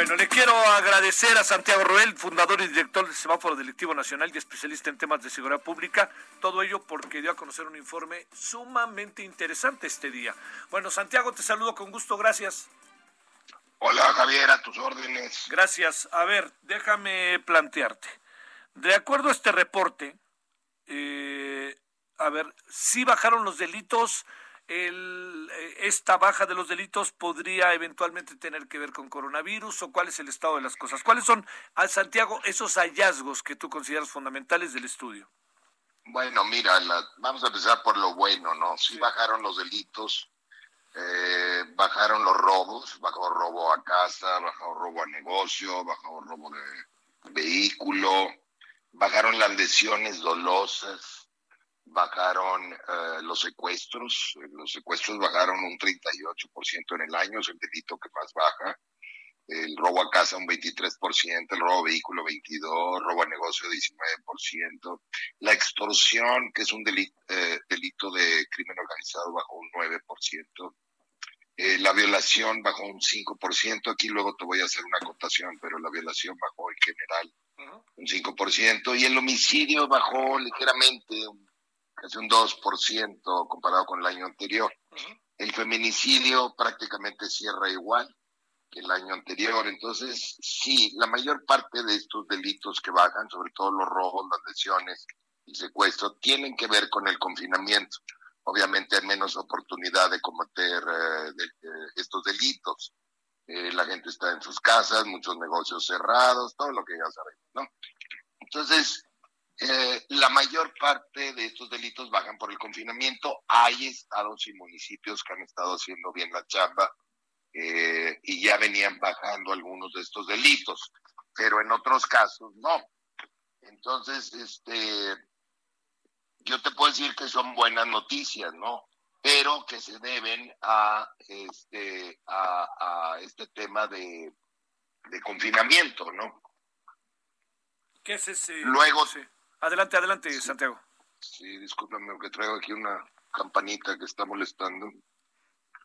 Bueno, le quiero agradecer a Santiago Roel, fundador y director del Semáforo Delictivo Nacional y especialista en temas de seguridad pública. Todo ello porque dio a conocer un informe sumamente interesante este día. Bueno, Santiago, te saludo con gusto, gracias. Hola Javier, a tus órdenes. Gracias. A ver, déjame plantearte. De acuerdo a este reporte, eh, a ver, si bajaron los delitos, el, eh, esta baja de los delitos podría eventualmente tener que ver con coronavirus o cuál es el estado de las cosas. ¿Cuáles son, Santiago, esos hallazgos que tú consideras fundamentales del estudio? Bueno, mira, vamos a empezar por lo bueno, ¿no? Sí, bajaron los delitos, eh, bajaron los robos, bajó robo a casa, bajó robo a negocio, bajó robo de vehículo, bajaron las lesiones dolosas, bajaron eh, los secuestros, los secuestros bajaron un 38% en el año, es el delito que más baja, el robo a casa un 23%, el robo a vehículo 22%, robo a negocio 19%, la extorsión, que es un delito, eh, delito de crimen organizado, bajó un 9%, eh, la violación bajó un 5%, aquí luego te voy a hacer una acotación, pero la violación bajó en general un 5%, y el homicidio bajó ligeramente, un casi un 2% comparado con el año anterior. El feminicidio prácticamente cierra igual que el año anterior. Entonces, sí, la mayor parte de estos delitos que bajan, sobre todo los robos, las lesiones y secuestro, tienen que ver con el confinamiento. Obviamente hay menos oportunidad de cometer eh, eh, estos delitos. Eh, la gente está en sus casas, muchos negocios cerrados, todo lo que ya sabemos, ¿no? Entonces, eh, la mayor parte de estos delitos bajan por el confinamiento. Hay estados y municipios que han estado haciendo bien la chamba eh, y ya venían bajando algunos de estos delitos, pero en otros casos no. Entonces, este, yo te puedo decir que son buenas noticias, ¿no? Pero que se deben a este, a, este tema de, confinamiento, ¿no? ¿Qué es ese? Luego, Adelante, adelante, Santiago. Sí, discúlpame, que traigo aquí una campanita que está molestando.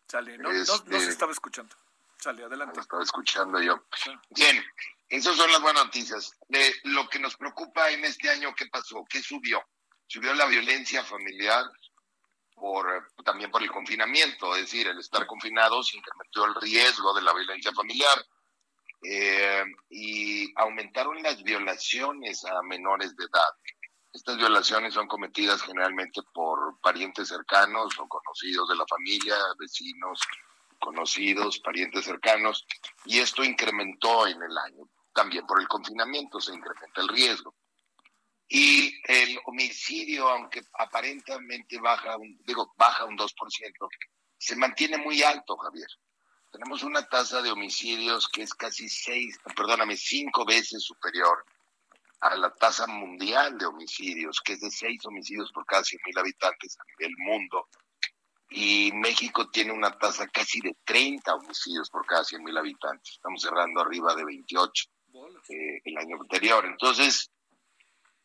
Sale, no, no, se este, estaba escuchando. Sale, adelante. No estaba escuchando yo. Bien, esas son las buenas noticias. De lo que nos preocupa en este año, ¿qué pasó? ¿Qué subió? Subió la violencia familiar por también por el confinamiento, es decir, el estar confinados incrementó el riesgo de la violencia familiar eh, y aumentaron las violaciones a menores de edad. Estas violaciones son cometidas generalmente por parientes cercanos o conocidos de la familia, vecinos, conocidos, parientes cercanos, y esto incrementó en el año. También por el confinamiento se incrementa el riesgo. Y el homicidio, aunque aparentemente baja un, digo, baja un 2%, se mantiene muy alto, Javier. Tenemos una tasa de homicidios que es casi seis, perdóname, cinco veces superior a la tasa mundial de homicidios, que es de seis homicidios por cada cien mil habitantes a nivel mundo. Y México tiene una tasa casi de 30 homicidios por cada cien mil habitantes. Estamos cerrando arriba de 28 eh, el año anterior. Entonces,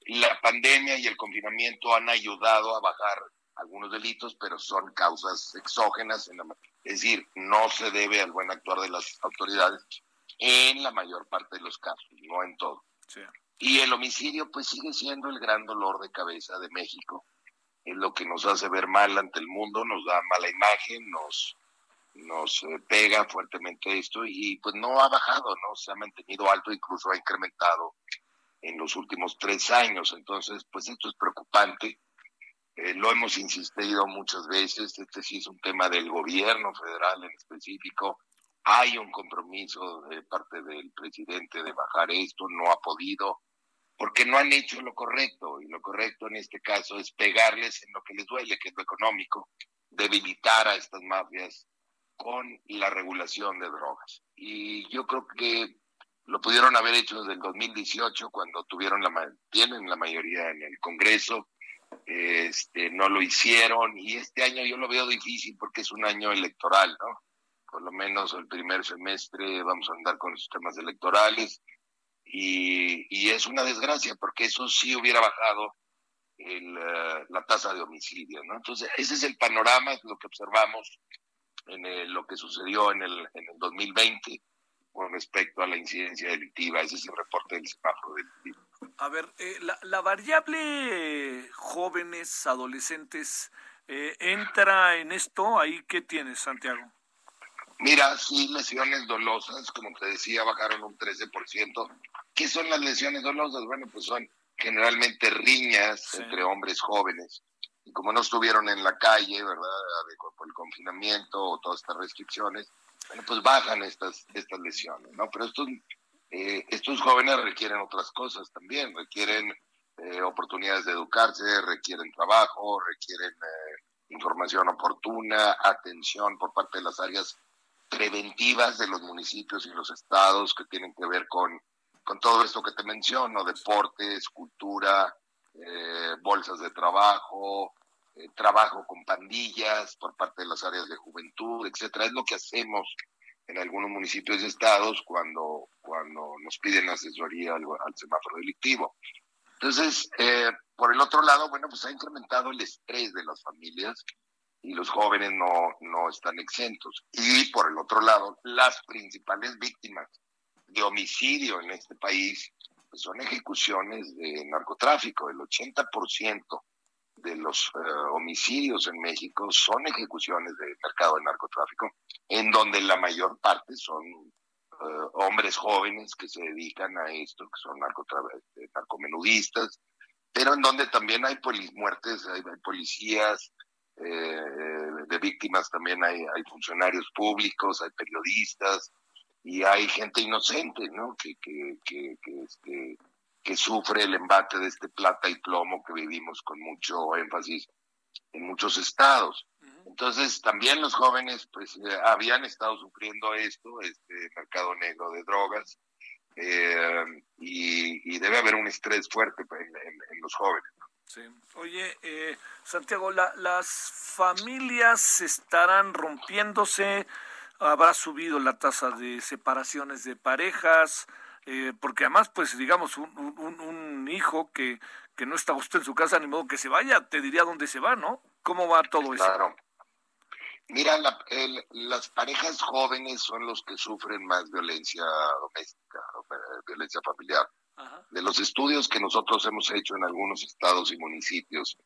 la pandemia y el confinamiento han ayudado a bajar algunos delitos, pero son causas exógenas en la es decir, no se debe al buen actuar de las autoridades, en la mayor parte de los casos, no en todo. Y el homicidio pues sigue siendo el gran dolor de cabeza de México. Es lo que nos hace ver mal ante el mundo, nos da mala imagen, nos, nos eh, pega fuertemente esto y pues no ha bajado, ¿no? Se ha mantenido alto, incluso ha incrementado en los últimos tres años. Entonces, pues esto es preocupante. Eh, lo hemos insistido muchas veces, este sí es un tema del gobierno federal en específico. Hay un compromiso de parte del presidente de bajar esto, no ha podido, porque no han hecho lo correcto, y lo correcto en este caso es pegarles en lo que les duele, que es lo económico, debilitar a estas mafias con la regulación de drogas. Y yo creo que lo pudieron haber hecho desde el 2018 cuando tuvieron la tienen la mayoría en el Congreso, este no lo hicieron y este año yo lo veo difícil porque es un año electoral, ¿no? Por lo menos el primer semestre vamos a andar con los temas electorales y, y es una desgracia porque eso sí hubiera bajado el, eh, la tasa de homicidio, ¿no? Entonces ese es el panorama, lo que observamos en lo que sucedió en el, en el 2020 con respecto a la incidencia delictiva. Ese es el reporte del semáforo delictivo. A ver, eh, la, la, variable jóvenes, adolescentes, eh, ¿entra en esto? ¿Ahí qué tienes, Santiago? Mira, sí, lesiones dolosas, como te decía, bajaron un 13%. ¿Qué son las lesiones dolosas? Bueno, pues son generalmente riñas entre hombres jóvenes y como no estuvieron en la calle, ¿verdad? Por el confinamiento o todas estas restricciones, bueno, pues bajan estas, estas lesiones, ¿no? Pero estos, eh, estos jóvenes requieren otras cosas también, requieren eh, oportunidades de educarse, requieren trabajo, requieren eh, información oportuna, atención por parte de las áreas preventivas de los municipios y los estados que tienen que ver con, con todo esto que te menciono, deportes, cultura, eh, bolsas de trabajo, eh, trabajo con pandillas por parte de las áreas de juventud, etcétera. Es lo que hacemos en algunos municipios y estados cuando, cuando nos piden asesoría al, semáforo delictivo. Entonces, eh, por el otro lado, bueno, pues ha incrementado el estrés de las familias y los jóvenes no, no están exentos. Y por el otro lado, las principales víctimas de homicidio en este país pues son ejecuciones de narcotráfico. El 80% de los eh, homicidios en México son ejecuciones de mercado de narcotráfico, en donde la mayor parte son eh, hombres jóvenes que se dedican a esto, que son eh, narcomenudistas, pero en donde también hay muertes, hay, policías, de víctimas también hay, hay funcionarios públicos, hay periodistas, y hay gente inocente, ¿no? Que, que, que, que, este, que sufre el embate de este plata y plomo que vivimos con mucho énfasis en muchos estados. Entonces, también los jóvenes, pues, eh, habían estado sufriendo esto, este mercado negro de drogas, eh, y, debe haber un estrés fuerte en, los jóvenes. Sí. Oye, eh, Santiago, las familias estarán rompiéndose, habrá subido la tasa de separaciones de parejas, eh, porque además, pues digamos, un, un, hijo que, que no está justo en su casa, ni modo que se vaya, te diría dónde se va, ¿no? ¿Cómo va todo eso? Claro. Mira, las parejas jóvenes son los que sufren más violencia doméstica, eh, violencia familiar. De los estudios que nosotros hemos hecho en algunos estados y municipios,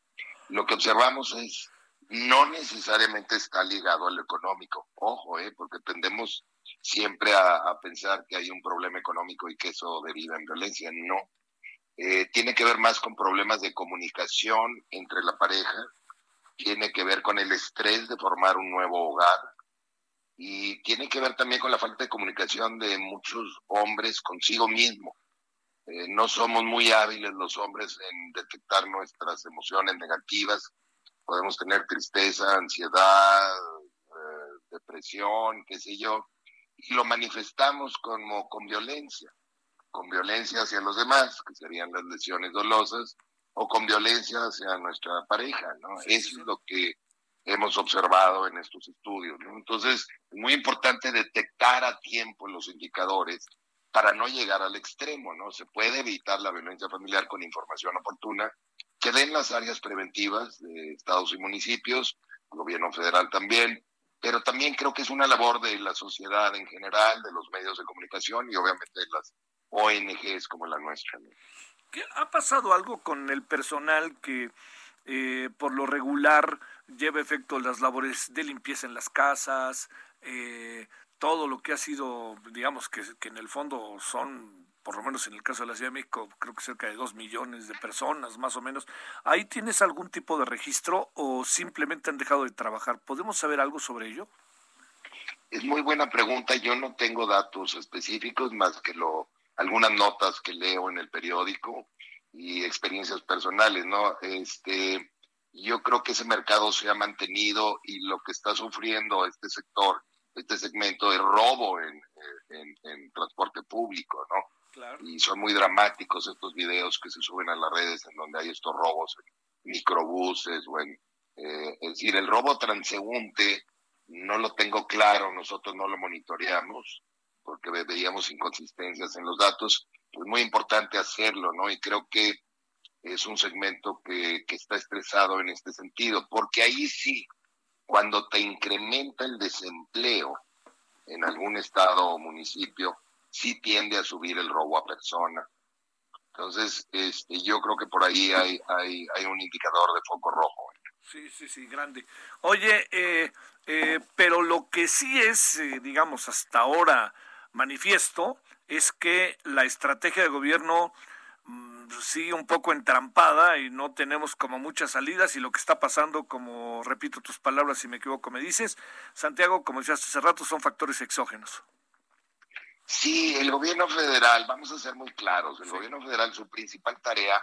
lo que observamos es no necesariamente está ligado al económico. Ojo, eh, porque tendemos siempre a, pensar que hay un problema económico y que eso deriva en violencia. No. Eh, tiene que ver más con problemas de comunicación entre la pareja, tiene que ver con el estrés de formar un nuevo hogar y tiene que ver también con la falta de comunicación de muchos hombres consigo mismo. Eh, no somos muy hábiles los hombres en detectar nuestras emociones negativas podemos tener tristeza, ansiedad, eh, depresión, qué sé yo, y lo manifestamos como con violencia, con violencia hacia los demás, que serían las lesiones dolosas, o con violencia hacia nuestra pareja, ¿no? Eso es lo que hemos observado en estos estudios, ¿no? Entonces, es muy importante detectar a tiempo los indicadores para no llegar al extremo, ¿no? Se puede evitar la violencia familiar con información oportuna, que den las áreas preventivas de estados y municipios, gobierno federal también, pero también creo que es una labor de la sociedad en general, de los medios de comunicación y obviamente de las ONGs como la nuestra. ¿Qué ha pasado algo con el personal que eh, por lo regular lleva efecto las labores de limpieza en las casas, eh, todo lo que ha sido, digamos que, que en el fondo son por lo menos en el caso de la Ciudad de México, creo que cerca de dos millones de personas, más o menos. ¿Ahí tienes algún tipo de registro o simplemente han dejado de trabajar? ¿Podemos saber algo sobre ello? Es muy buena pregunta. Yo no tengo datos específicos más que lo algunas notas que leo en el periódico y experiencias personales, ¿no? Este, yo creo que ese mercado se ha mantenido y lo que está sufriendo este sector, este segmento es robo en transporte público, ¿no? Y son muy dramáticos estos videos que se suben a las redes en donde hay estos robos microbuses o. Eh, es decir, el robo transeúnte no lo tengo claro, nosotros no lo monitoreamos porque veíamos inconsistencias en los datos. Es muy importante hacerlo, ¿no? Y creo que es un segmento que, que está estresado en este sentido, porque ahí sí, cuando te incrementa el desempleo en algún estado o municipio, sí tiende a subir el robo a persona. Entonces, este, yo creo que por ahí hay, hay, hay un indicador de foco rojo. Sí, sí, sí, grande. Oye, eh, eh, pero lo que sí es, eh, digamos, hasta ahora manifiesto, es que la estrategia de gobierno mm, sigue un poco entrampada y no tenemos como muchas salidas y lo que está pasando, como repito tus palabras si me equivoco me dices, Santiago, como decías hace rato, son factores exógenos. Sí, el gobierno federal, vamos a ser muy claros, el gobierno federal su principal tarea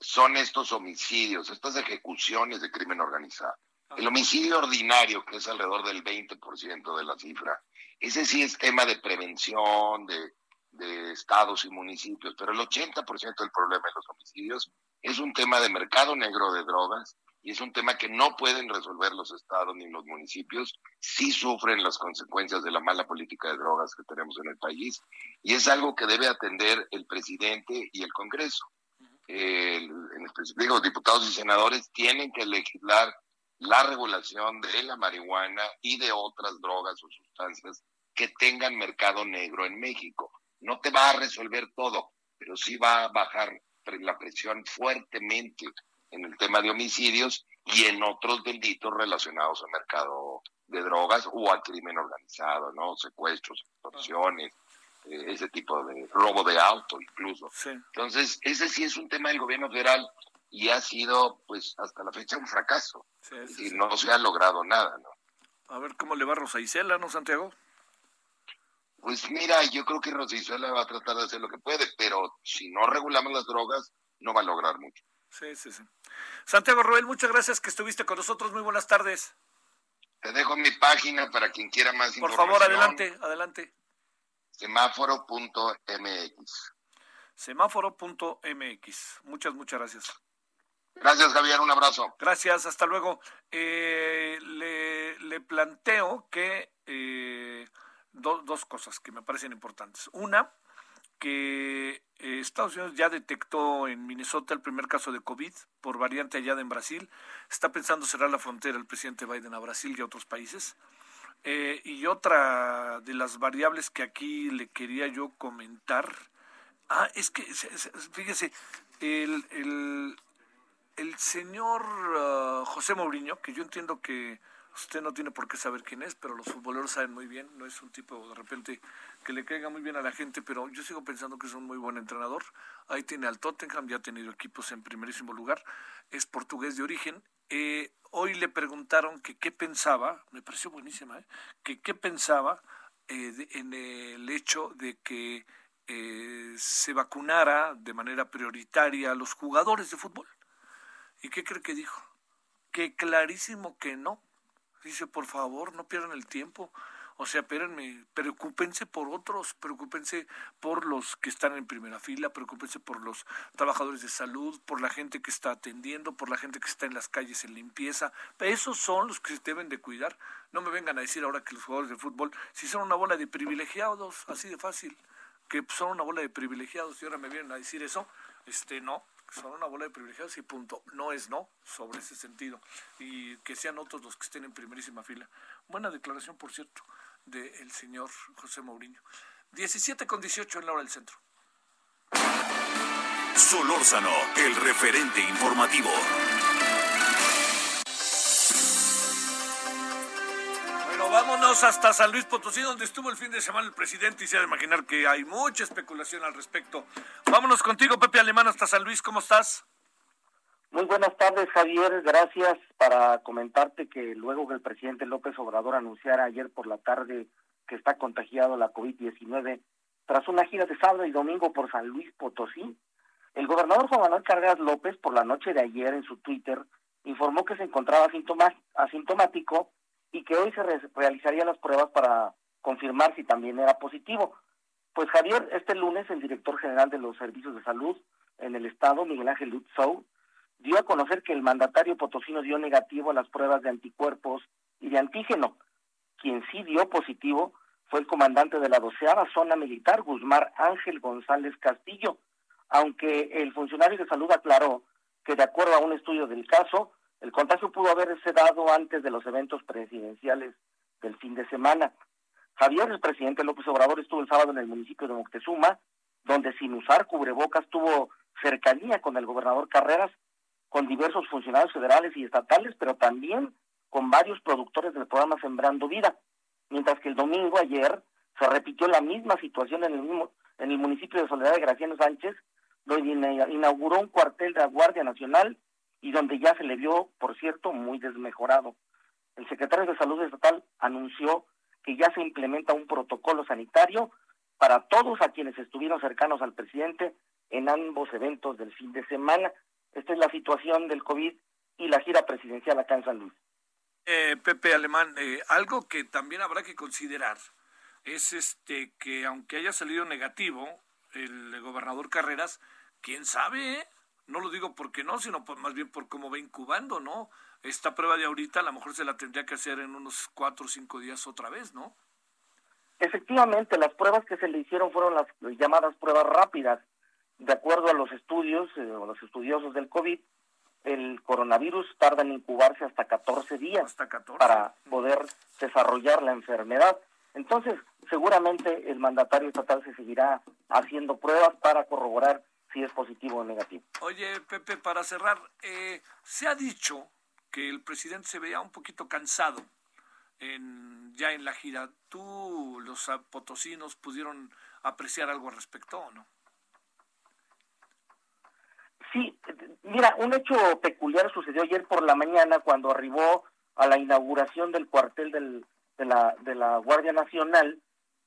son estos homicidios, estas ejecuciones de crimen organizado. El homicidio ordinario, que es alrededor del 20% de la cifra, ese sí es tema de prevención, de, de estados y municipios, pero el 80% del problema de los homicidios es un tema de mercado negro de drogas y es un tema que no pueden resolver los estados ni los municipios, sí sufren las consecuencias de la mala política de drogas que tenemos en el país y es algo que debe atender el presidente y el Congreso. en específico, los diputados y senadores tienen que legislar la regulación de la marihuana y de otras drogas o sustancias que tengan mercado negro en México. No te va a resolver todo, pero sí va a bajar la presión fuertemente en el tema de homicidios y en otros delitos relacionados al mercado de drogas o al crimen organizado, ¿no? Secuestros, extorsiones, eh, ese tipo de robo de auto incluso. Entonces, ese sí es un tema del gobierno federal y ha sido, pues, hasta la fecha un fracaso. y no se ha logrado nada, ¿no? A ver cómo le va Rosa Isela, ¿no, Santiago? Pues mira, yo creo que Rosa Isela va a tratar de hacer lo que puede, pero si no regulamos las drogas, no va a lograr mucho. Sí, sí, sí. Santiago Roel, muchas gracias que estuviste con nosotros. Muy buenas tardes. Te dejo mi página para quien quiera más Por información. Por favor, adelante, adelante. Semáforo.mx. Semáforo.mx. Muchas, muchas gracias. Gracias, Javier. Un abrazo. Gracias, hasta luego. Eh, le, planteo que eh, dos cosas que me parecen importantes. Una, que eh, Estados Unidos ya detectó en Minnesota el primer caso de COVID por variante allá en Brasil. Está pensando cerrar la frontera el presidente Biden a Brasil y a otros países. Eh, y otra de las variables que aquí le quería yo comentar, ah, es que, fíjese, el, el, el señor ah, José Mourinho, que yo entiendo que usted no tiene por qué saber quién es, pero los futboleros saben muy bien, no es un tipo de repente que le caiga muy bien a la gente, pero yo sigo pensando que es un muy buen entrenador. Ahí tiene al Tottenham, ya ha tenido equipos en primerísimo lugar, es portugués de origen. Eh, hoy le preguntaron que qué pensaba, me pareció buenísima, ¿eh? que qué pensaba eh, en el hecho de que se vacunara de manera prioritaria a los jugadores de fútbol. ¿Y qué cree que dijo? Que clarísimo que no, Dice, por favor, no pierdan el tiempo. O sea, espérenme, preocúpense por otros, preocúpense por los que están en primera fila, preocúpense por los trabajadores de salud, por la gente que está atendiendo, por la gente que está en las calles en limpieza. Esos son los que se deben de cuidar. No me vengan a decir ahora que los jugadores de fútbol, si son una bola de privilegiados, así de fácil, que son una bola de privilegiados y ahora me vienen a decir eso, este no, son una bola de privilegiados y punto. No es no sobre ese sentido. Y que sean otros los que estén en primerísima fila. Buena declaración, por cierto, del señor José Mourinho. 17 con 18 en la hora del centro. Solórzano, el referente informativo. Bueno, vámonos hasta San Luis Potosí, donde estuvo el fin de semana el presidente y se ha de imaginar que hay mucha especulación al respecto. Vámonos contigo, Pepe Alemán, hasta San Luis, ¿cómo estás? Muy buenas tardes, Javier. Gracias para comentarte que luego que el presidente López Obrador anunciara ayer por la tarde que está contagiado la COVID-19, tras una gira de sábado y domingo por San Luis Potosí, el gobernador Juan Manuel Carreras López, por la noche de ayer en su Twitter, informó que se encontraba asintomático y que hoy se realizarían las pruebas para confirmar si también era positivo. Pues Javier, este lunes el director general de los servicios de salud en el estado, Miguel Ángel Lutzou, dio a conocer que el mandatario potosino dio negativo a las pruebas de anticuerpos y de antígeno. Quien sí dio positivo fue el comandante de la doceava zona militar, Guzmán Ángel González Castillo, aunque el funcionario de salud aclaró que de acuerdo a un estudio del caso, el contagio pudo haberse dado antes de los eventos presidenciales del fin de semana. Javier, el presidente López Obrador, estuvo el sábado en el municipio de Moctezuma, donde sin usar cubrebocas tuvo cercanía con el gobernador Carreras, con diversos funcionarios federales y estatales, pero también con varios productores del programa Sembrando Vida. Mientras que el domingo, ayer, se repitió la misma situación en el, mismo, en el municipio de Soledad de Graciano Sánchez, donde inauguró un cuartel de la Guardia Nacional y donde ya se le vio, por cierto, muy desmejorado. El secretario de Salud Estatal anunció que ya se implementa un protocolo sanitario para todos a quienes estuvieron cercanos al presidente en ambos eventos del fin de semana. Esta es la situación del COVID y la gira presidencial acá en San Luis. Eh, Pepe Alemán, eh, algo que también habrá que considerar es este que aunque haya salido negativo el gobernador Carreras, quién sabe, eh? no lo digo porque no, sino más bien por cómo va incubando, ¿no? Esta prueba de ahorita a lo mejor se la tendría que hacer en unos cuatro o cinco días otra vez, ¿no? Efectivamente, las pruebas que se le hicieron fueron las llamadas pruebas rápidas. De acuerdo a los estudios, eh, o los estudiosos del COVID, el coronavirus tarda en incubarse hasta 14 días para poder desarrollar la enfermedad. Entonces, seguramente el mandatario estatal se seguirá haciendo pruebas para corroborar si es positivo o negativo. Oye, Pepe, para cerrar, eh, se ha dicho que el presidente se veía un poquito cansado en, ya en la gira. ¿Tú, los potosinos, pudieron apreciar algo al respecto o no? Sí, mira, un hecho peculiar sucedió ayer por la mañana cuando arribó a la inauguración del cuartel de, la, de la Guardia Nacional.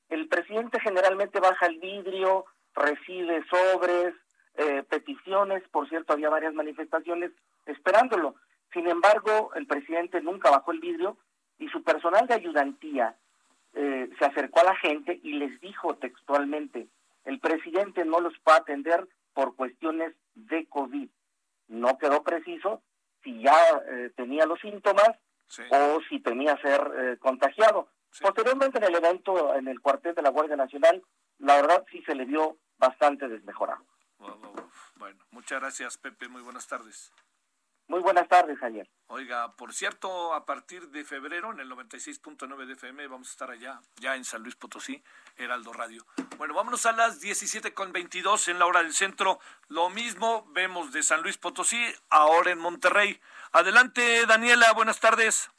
El presidente generalmente baja el vidrio, recibe sobres, eh, peticiones, por cierto, había varias manifestaciones esperándolo. Sin embargo, el presidente nunca bajó el vidrio y su personal de ayudantía eh, se acercó a la gente y les dijo textualmente, el presidente no los va a atender por cuestiones de COVID. No quedó preciso si ya eh, tenía los síntomas o si temía ser contagiado. Posteriormente en el evento en el cuartel de la Guardia Nacional, la verdad sí se le vio bastante desmejorado. Bueno, muchas gracias, Pepe. Muy buenas tardes. Muy buenas tardes, Javier. Oiga, por cierto, a partir de febrero, en el 96.9 de FM, vamos a estar allá, ya en San Luis Potosí, Heraldo Radio. Bueno, vámonos a las 17.22 en la hora del centro. Lo mismo vemos de San Luis Potosí, ahora en Monterrey. Adelante, Daniela, buenas tardes.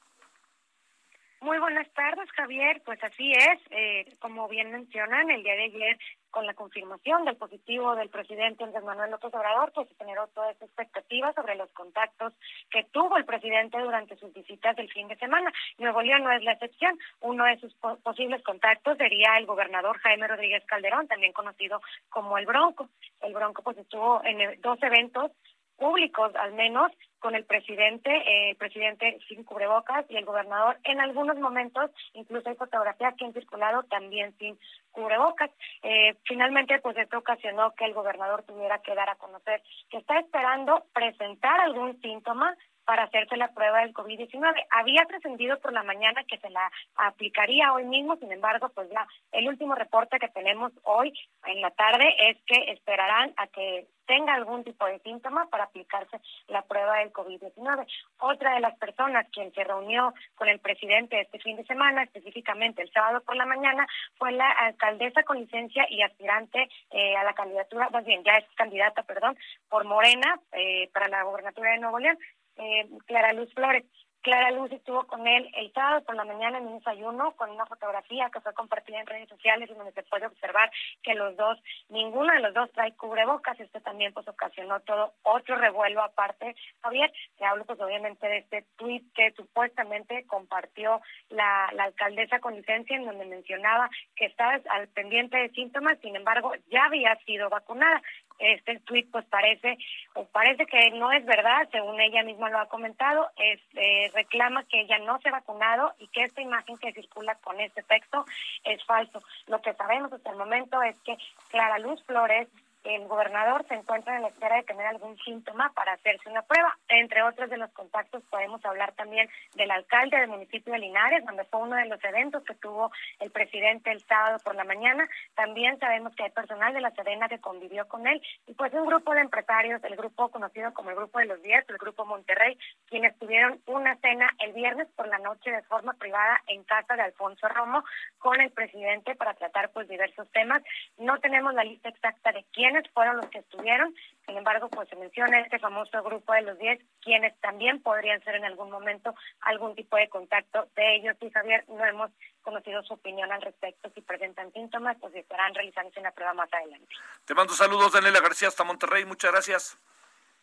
Muy buenas tardes, Javier. Pues así es, eh, como bien mencionan, el día de ayer con la confirmación del positivo del presidente Andrés Manuel López Obrador, pues se generó toda esa expectativa sobre los contactos que tuvo el presidente durante sus visitas del fin de semana. Nuevo León no es la excepción. Uno de sus posibles contactos sería el gobernador Jaime Rodríguez Calderón, también conocido como el Bronco. El Bronco pues estuvo en dos eventos públicos al menos con el presidente, eh, el presidente sin cubrebocas y el gobernador en algunos momentos, incluso hay fotografías que han circulado también sin cubrebocas. Eh, finalmente, pues esto ocasionó que el gobernador tuviera que dar a conocer que está esperando presentar algún síntoma para hacerse la prueba del COVID-19. Había trascendido por la mañana que se la aplicaría hoy mismo, sin embargo, pues ya el último reporte que tenemos hoy en la tarde es que esperarán a que tenga algún tipo de síntoma para aplicarse la prueba del COVID-19. Otra de las personas quien se reunió con el presidente este fin de semana, específicamente el sábado por la mañana, fue la alcaldesa con licencia y aspirante eh, a la candidatura, más bien ya es candidata, perdón, por Morena eh, para la gobernatura de Nuevo León, eh, Clara Luz Flores. Clara Luz estuvo con él el sábado por la mañana en un desayuno con una fotografía que fue compartida en redes sociales y donde se puede observar que los dos, ninguno de los dos trae cubrebocas. Esto también pues ocasionó todo otro revuelo aparte. Javier, te hablo pues obviamente de este tuit que supuestamente compartió la, la alcaldesa con licencia en donde mencionaba que estaba al pendiente de síntomas, sin embargo ya había sido vacunada este tweet pues parece o parece que no es verdad según ella misma lo ha comentado es eh, reclama que ella no se ha vacunado y que esta imagen que circula con este texto es falso. Lo que sabemos hasta el momento es que Clara Luz Flores el gobernador se encuentra en la espera de tener algún síntoma para hacerse una prueba. Entre otros de los contactos podemos hablar también del alcalde del municipio de Linares, donde fue uno de los eventos que tuvo el presidente el sábado por la mañana. También sabemos que hay personal de la Sedena que convivió con él y pues un grupo de empresarios, el grupo conocido como el Grupo de los Diez, el Grupo Monterrey, quienes tuvieron una cena el viernes por la noche de forma privada en casa de Alfonso Romo con el presidente para tratar pues diversos temas. No tenemos la lista exacta de quién fueron los que estuvieron. Sin embargo, pues se menciona este famoso grupo de los 10, quienes también podrían ser en algún momento algún tipo de contacto de ellos. Y Javier, no hemos conocido su opinión al respecto. Si presentan síntomas, pues estarán realizándose una prueba más adelante. Te mando saludos, Daniela García, hasta Monterrey. Muchas gracias.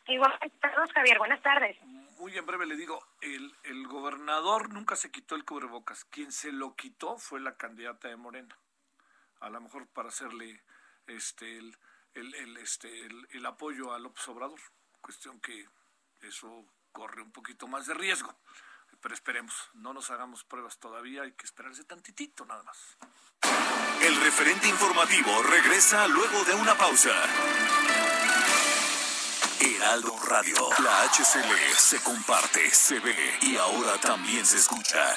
Igual, saludos, Javier. Buenas tardes. Muy en breve le digo, el, el gobernador nunca se quitó el cubrebocas. Quien se lo quitó fue la candidata de Morena. A lo mejor para hacerle este el, el, el, este, el, apoyo a López Obrador. Cuestión que eso corre un poquito más de riesgo. Pero esperemos, no nos hagamos pruebas todavía, hay que esperarse tantitito nada más. El referente informativo regresa luego de una pausa. Heraldo Radio, la HCL se comparte, se ve y ahora también se escucha.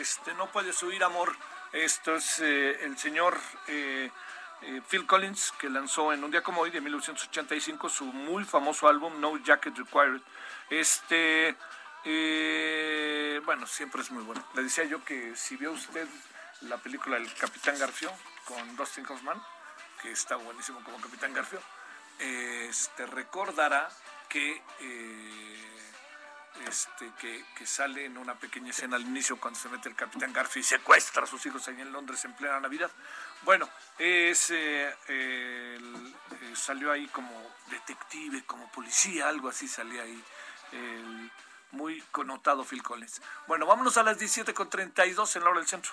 Este, no puedes huir, amor. Esto es eh, el señor eh, eh, Phil Collins, que lanzó en un día como hoy, de 1985, su muy famoso álbum No Jacket Required. Este, bueno, siempre es muy bueno. Le decía yo que si vio usted la película El Capitán Garfio con Dustin Hoffman, que está buenísimo como Capitán Garfio, este, recordará que este, que, sale en una pequeña escena al inicio cuando se mete el capitán Garfield y secuestra a sus hijos ahí en Londres en plena Navidad. Bueno, es, eh, eh, salió ahí como detective, como policía, algo así salía ahí. El muy connotado Phil Collins. Bueno, vámonos a las 17.32 en la hora del centro.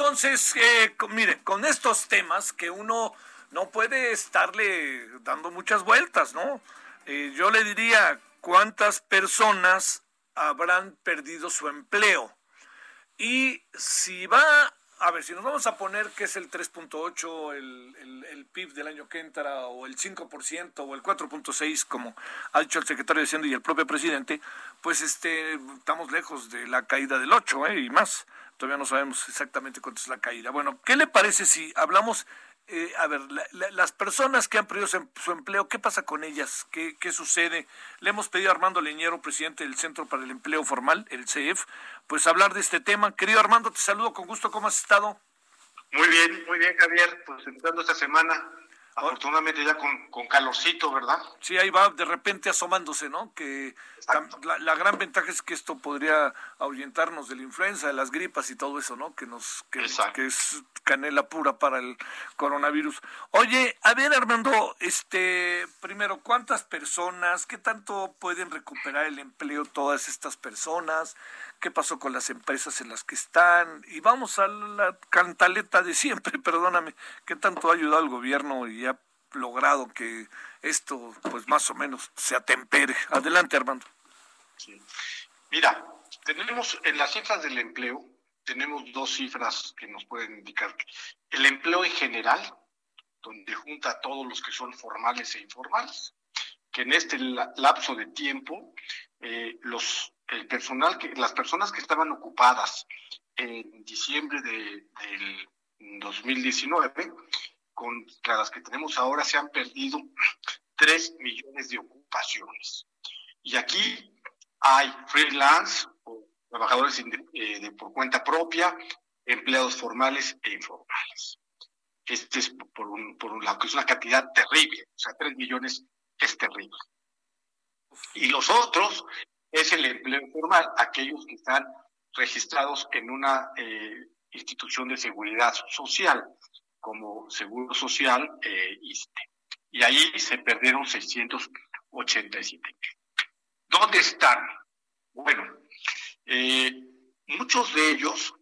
Entonces, eh, mire, con estos temas que uno no puede estarle dando muchas vueltas, ¿no? Eh, yo le diría cuántas personas habrán perdido su empleo. Y si va, a ver, si nos vamos a poner que es el 3.8, el, el, el, PIB del año que entra, o el 5%, o el 4.6%, como ha dicho el secretario de Hacienda y el propio presidente, pues este, estamos lejos de la caída del 8, ¿eh? Y más. Todavía no sabemos exactamente cuánto es la caída. Bueno, ¿qué le parece si hablamos eh, a ver, las personas que han perdido su, empleo, ¿qué pasa con ellas? ¿Qué, ¿Qué, sucede? Le hemos pedido a Armando Leñero, presidente del Centro para el Empleo Formal, el CEF, pues hablar de este tema. Querido Armando, te saludo con gusto. ¿Cómo has estado? Muy bien, muy bien, Javier. Pues entrando esta semana Afortunadamente ya con, con, calorcito, ¿verdad? Sí, ahí va de repente asomándose, ¿no? Que la, gran ventaja es que esto podría ahuyentarnos de la influenza, de las gripas y todo eso, ¿no? Que nos que, que, es canela pura para el coronavirus. Oye, a ver, Armando, este, primero, ¿cuántas personas, qué tanto pueden recuperar el empleo todas estas personas? ¿Qué pasó con las empresas en las que están? Y vamos a la cantaleta de siempre, perdóname, ¿qué tanto ha ayudado el gobierno y ha logrado que esto, pues más o menos, se atempere? Adelante, Armando. Mira, tenemos en las cifras del empleo, tenemos dos cifras que nos pueden indicar. El empleo en general, donde junta a todos los que son formales e informales, que en este lapso de tiempo, eh, los el personal, que, las personas que estaban ocupadas en diciembre de, del 2019, contra las que tenemos ahora, se han perdido 3 millones de ocupaciones. Y aquí hay freelance, o trabajadores eh, por cuenta propia, empleados formales e informales. Este es por un, por un lado, que es una cantidad terrible, o sea, 3 millones es terrible. Y los otros es el empleo informal, aquellos que están registrados en una eh, institución de seguridad social, como Seguro Social eh. Y ahí se perdieron 687 ¿Dónde están? Bueno, eh, muchos de ellos,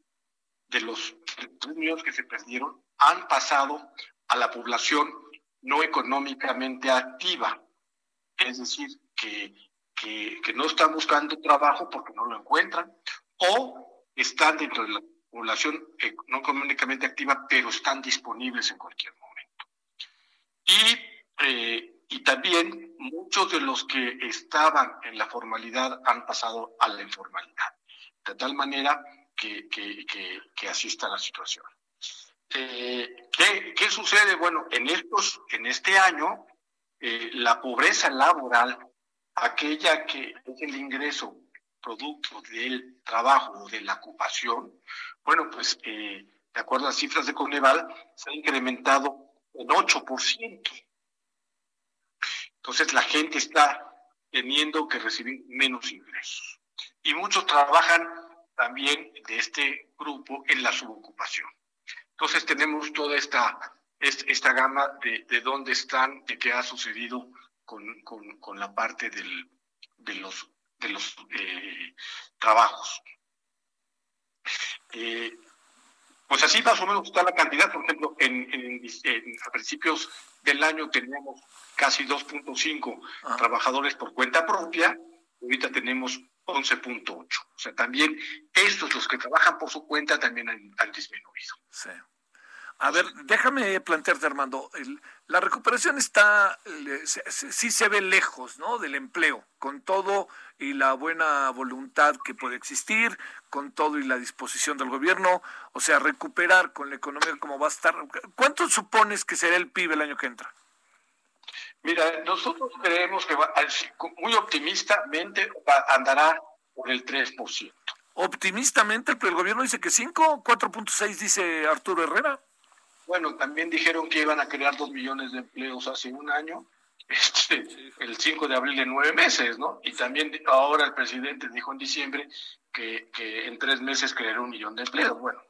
de los 3 millones que se perdieron, han pasado a la población no económicamente activa. Es decir, que que, no están buscando trabajo porque no lo encuentran, o están dentro de la población eh, no económicamente activa, pero están disponibles en cualquier momento. Y, eh, y también muchos de los que estaban en la formalidad han pasado a la informalidad, de tal manera que, que, que, así está la situación. Eh, ¿qué, ¿qué, sucede? Bueno, en, estos, en este año, la pobreza laboral aquella que es el ingreso producto del trabajo o de la ocupación, bueno, pues eh, de acuerdo a las cifras de Coneval, se ha incrementado en 8%. Entonces la gente está teniendo que recibir menos ingresos. Y muchos trabajan también de este grupo en la subocupación. Entonces tenemos toda esta, esta gama de, de dónde están, de qué ha sucedido con, con, la parte del, de los, de los eh, trabajos. Eh, pues así más o menos está la cantidad. Por ejemplo, en, a principios del año teníamos casi 2.5 ah. trabajadores por cuenta propia, ahorita tenemos 11.8. O sea, también estos, los que trabajan por su cuenta, también han, han disminuido. Sí. A ver, déjame plantearte, Armando. la recuperación está, sí se ve lejos, ¿no? Del empleo, con todo y la buena voluntad que puede existir, con todo y la disposición del gobierno. O sea, recuperar con la economía como va a estar. ¿Cuánto supones que será el PIB el año que entra? Mira, nosotros creemos que va, muy optimistamente andará por el 3%. Optimistamente, pero el gobierno dice que 5, 4.6 dice Arturo Herrera. Bueno, también dijeron que iban a crear dos millones de empleos hace un año, este, el 5 de abril de nueve meses, ¿no? Y también ahora el presidente dijo en diciembre que, en tres meses creará un millón de empleos. Bueno,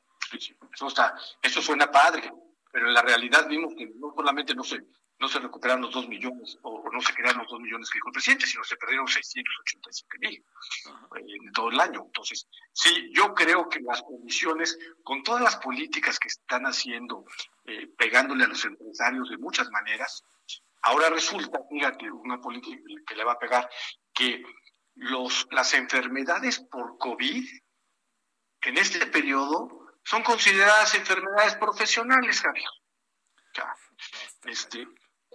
eso, está, eso suena padre, pero en la realidad vimos que no solamente no se, no se recuperaron los dos millones o, no se crearon los dos millones que dijo el presidente, sino se perdieron 685 mil en todo el año. Entonces, sí, yo creo que las condiciones, con todas las políticas que están haciendo, eh, pegándole a los empresarios de muchas maneras, ahora resulta, fíjate, una política que le va a pegar, que los, las enfermedades por COVID en este periodo son consideradas enfermedades profesionales, Javier. este,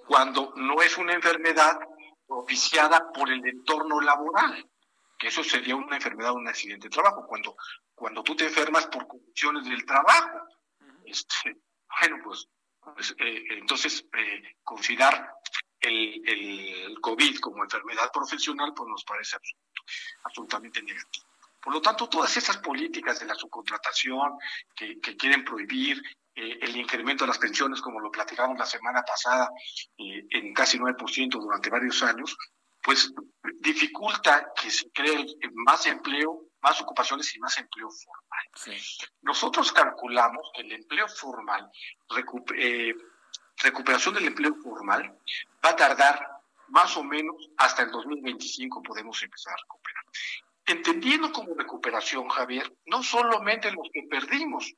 cuando no es una enfermedad propiciada por el entorno laboral, que eso sería una enfermedad o un accidente de trabajo, cuando, cuando tú te enfermas por condiciones del trabajo. Este, bueno, pues, pues eh, entonces eh, considerar el, el, COVID como enfermedad profesional, pues nos parece absolutamente negativo. Por lo tanto, todas esas políticas de la subcontratación que, que quieren prohibir, eh, el incremento de las pensiones, como lo platicamos la semana pasada, eh, en casi 9% durante varios años, pues dificulta que se cree más empleo, más ocupaciones y más empleo formal. Nosotros calculamos que el empleo formal, eh, recuperación del empleo formal, va a tardar más o menos hasta el 2025 podemos empezar a recuperar. Entendiendo como recuperación, Javier, no solamente los que perdimos,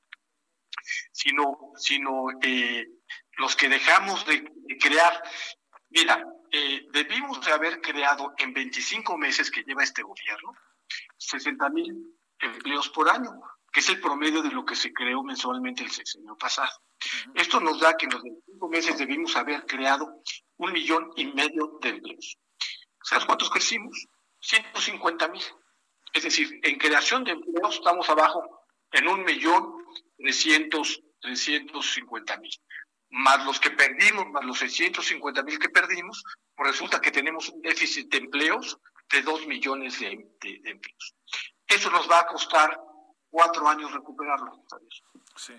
sino, sino eh, los que dejamos de, crear. Mira, eh, debimos de haber creado en 25 meses que lleva este gobierno 60 mil empleos por año, que es el promedio de lo que se creó mensualmente el sexenio pasado. Esto nos da que en los 25 meses debimos haber creado un millón y medio de empleos. ¿Sabes cuántos crecimos? 150 mil. Es decir, en creación de empleos estamos abajo en un millón 300, 350 mil. Más los que perdimos, más los 650 mil que perdimos, pues resulta que tenemos un déficit de empleos de 2 millones de, empleos. Eso nos va a costar cuatro años recuperarlo. Sí.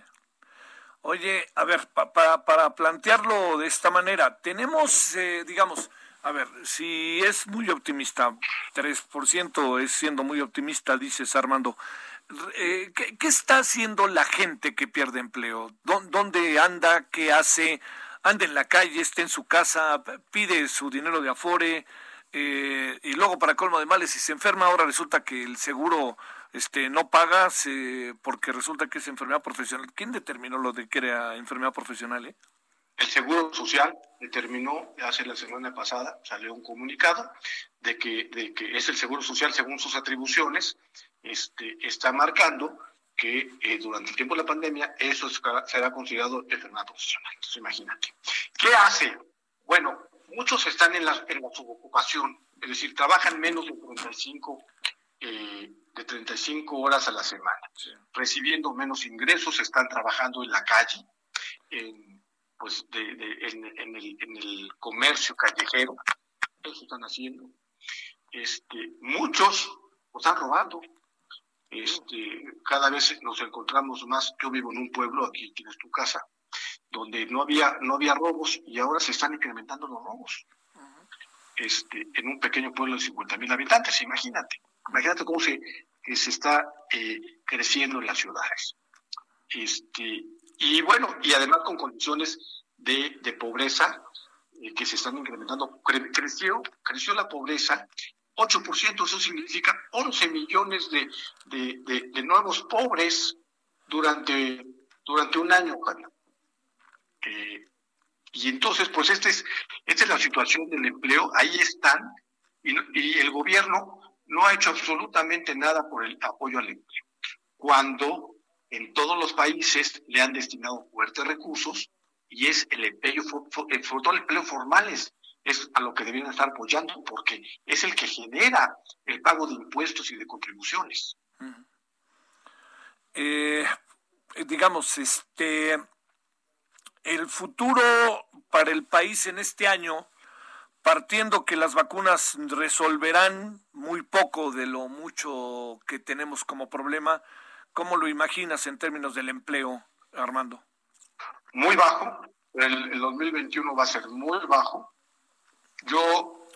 Oye, a ver, para, para plantearlo de esta manera, tenemos, eh, digamos, a ver, si es muy optimista, 3% es siendo muy optimista, dices Armando, eh, ¿qué, está haciendo la gente que pierde empleo? ¿Dónde anda? ¿Qué hace? ¿Anda en la calle? ¿Está en su casa? ¿Pide su dinero de afore? Eh, y luego, para colmo de males, si se enferma, ahora resulta que el seguro este, no paga porque resulta que es enfermedad profesional. ¿Quién determinó lo de que era enfermedad profesional? Eh? El Seguro Social determinó hace la semana pasada, salió un comunicado de que, de que es el Seguro Social según sus atribuciones este, está marcando que eh, durante el tiempo de la pandemia eso será considerado enfermedad profesional. Entonces, imagínate. ¿Qué hace? Bueno, muchos están en la, en la subocupación, es decir, trabajan menos de 35, eh, de 35 horas a la semana, recibiendo menos ingresos, están trabajando en la calle, en, pues de, en, en, el, en el comercio callejero, eso están haciendo. Este, muchos están robando, este, cada vez nos encontramos más. Yo vivo en un pueblo, aquí tienes tu casa, donde no había, no había robos y ahora se están incrementando los robos. Este, en un pequeño pueblo de 50 mil habitantes, imagínate. Imagínate cómo se, se está eh, creciendo en las ciudades. Este, y bueno, y además con condiciones de, de pobreza eh, que se están incrementando. creció, creció la pobreza 8%, eso significa 11 millones de, de, nuevos pobres durante, durante un año, eh, y entonces, pues este es, esta es la situación del empleo, ahí están, y, y el gobierno no ha hecho absolutamente nada por el apoyo al empleo. Cuando en todos los países le han destinado fuertes recursos y es el empleo, sobre todo el empleo formales, es a lo que debieran estar apoyando porque es el que genera el pago de impuestos y de contribuciones. Eh, digamos, este, el futuro para el país en este año, partiendo que las vacunas resolverán muy poco de lo mucho que tenemos como problema, ¿cómo lo imaginas en términos del empleo, Armando? Muy bajo. El, el 2021 va a ser muy bajo yo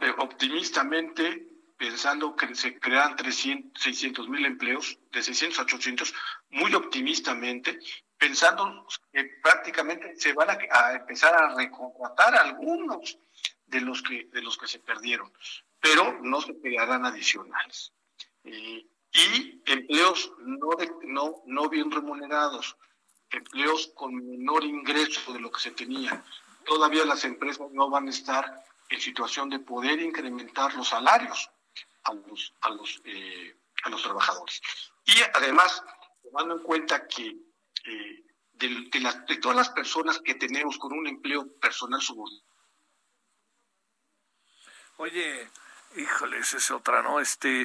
eh, optimistamente pensando que se crean 300, 600 mil empleos, de 600 a 800, muy optimistamente, pensando que prácticamente se van a, empezar a recontratar algunos de los que de los que se perdieron, pero no se crearán adicionales. y empleos no, no, no bien remunerados, empleos con menor ingreso de lo que se tenía. Todavía las empresas no van a estar en situación de poder incrementar los salarios a los, a los, eh, a los trabajadores. Y además, tomando en cuenta que eh, de, todas las personas que tenemos con un empleo personal subordinado. Oye, híjole, esa es otra, ¿no? Este,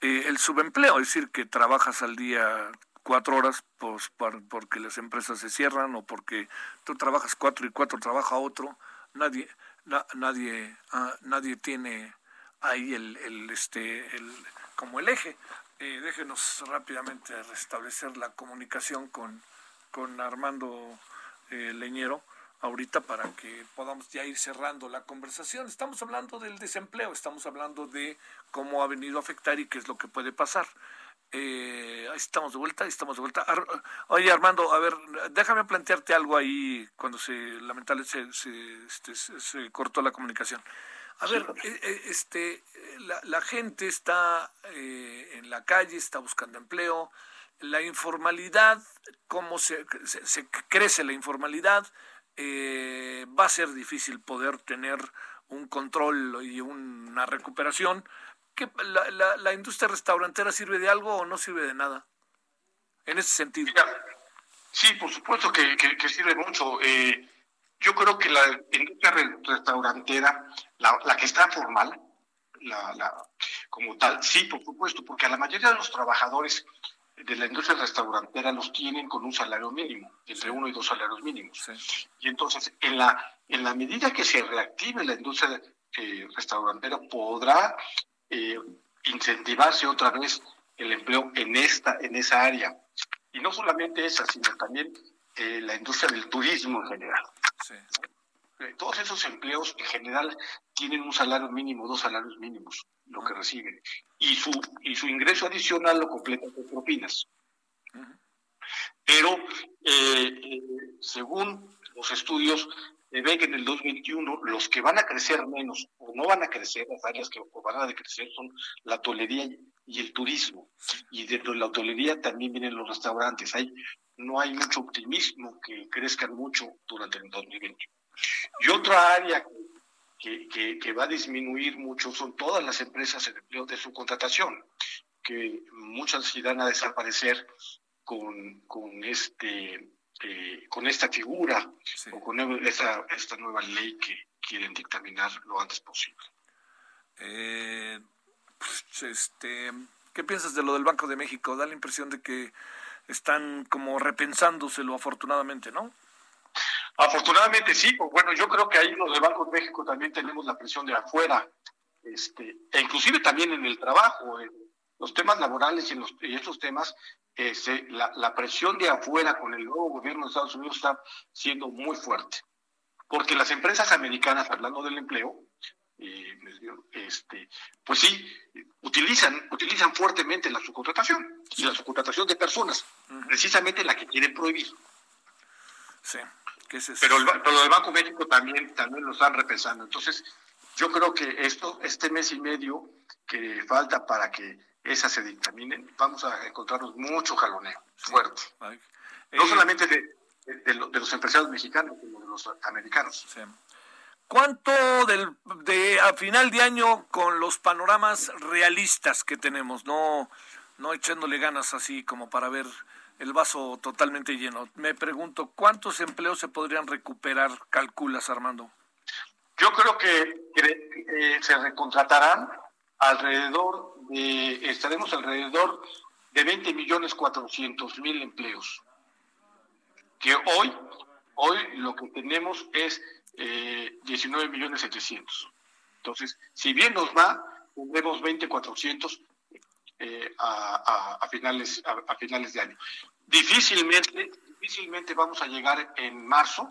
eh, el subempleo, es decir, que trabajas al día cuatro horas pues, porque las empresas se cierran o porque tú trabajas cuatro y cuatro trabaja otro, nadie, nadie, ah, nadie tiene ahí el, el, este, el, como el eje. Eh, déjenos rápidamente restablecer la comunicación con, con Armando eh, Leñero ahorita para que podamos ya ir cerrando la conversación. Estamos hablando del desempleo, estamos hablando de cómo ha venido a afectar y qué es lo que puede pasar. Eh, ahí estamos de vuelta, estamos de vuelta. oye, Armando, a ver, déjame plantearte algo ahí cuando se, lamentablemente, se, este, se, cortó la comunicación. A ver, eh, eh, este, la, gente está en la calle, está buscando empleo. La informalidad, cómo se, se, crece la informalidad, va a ser difícil poder tener un control y una recuperación que la, la, industria restaurantera sirve de algo o no sirve de nada? En ese sentido. sí, por supuesto que, que, sirve mucho. Eh, yo creo que la industria restaurantera, la, la que está formal, la, la, como tal, sí, por supuesto, porque a la mayoría de los trabajadores de la industria restaurantera los tienen con un salario mínimo, entre uno y dos salarios mínimos. Y entonces, en la, en la medida que se reactive la industria eh, restaurantera, podrá eh, incentivarse otra vez el empleo en esta, en esa área. Y no solamente esa, sino también eh, la industria del turismo en general. Eh, todos esos empleos en general tienen un salario mínimo, dos salarios mínimos, lo que reciben. Y su, y su ingreso adicional lo completan con propinas. Pero, según los estudios, ve que en el 2021 los que van a crecer menos o no van a crecer, las áreas que van a decrecer son la hotelería y el turismo. Y dentro de la hotelería también vienen los restaurantes. Hay, no hay mucho optimismo que crezcan mucho durante el 2021. Y otra área que, que, va a disminuir mucho son todas las empresas de empleo de subcontratación, que muchas irán a desaparecer con, con este eh, con esta figura o con esta, esta nueva ley que quieren dictaminar lo antes posible. Eh, pues, este, ¿Qué piensas de lo del Banco de México? Da la impresión de que están como repensándoselo afortunadamente, ¿no? Afortunadamente sí, pues bueno, yo creo que ahí los del Banco de México también tenemos la presión de afuera, este, e inclusive también en el trabajo, en los temas laborales y, los, y estos temas eh, la, presión de afuera con el nuevo gobierno de Estados Unidos está siendo muy fuerte. Porque las empresas americanas, hablando del empleo, este, pues sí, utilizan, utilizan fuertemente la subcontratación y la subcontratación de personas, precisamente la que quieren prohibir. Sí, Pero, el, pero el Banco México también, también lo están repensando. Entonces, yo creo que esto, este mes y medio que falta para que esas se dictaminen, vamos a encontrarnos mucho jaloneo fuerte. no eh, solamente de, los empresarios mexicanos, sino de los americanos. ¿Cuánto del, de a final de año con los panoramas realistas que tenemos, no, no echándole ganas así como para ver el vaso totalmente lleno? Me pregunto, ¿cuántos empleos se podrían recuperar, calculas, Armando? Yo creo que, eh, se recontratarán alrededor de, estaremos alrededor de 20 millones 400 mil empleos. Que hoy, hoy lo que tenemos es eh, 19 millones 700. Entonces, si bien nos va, tendremos 20 400 eh, a, a, finales, a, finales de año. Difícilmente, difícilmente vamos a llegar en marzo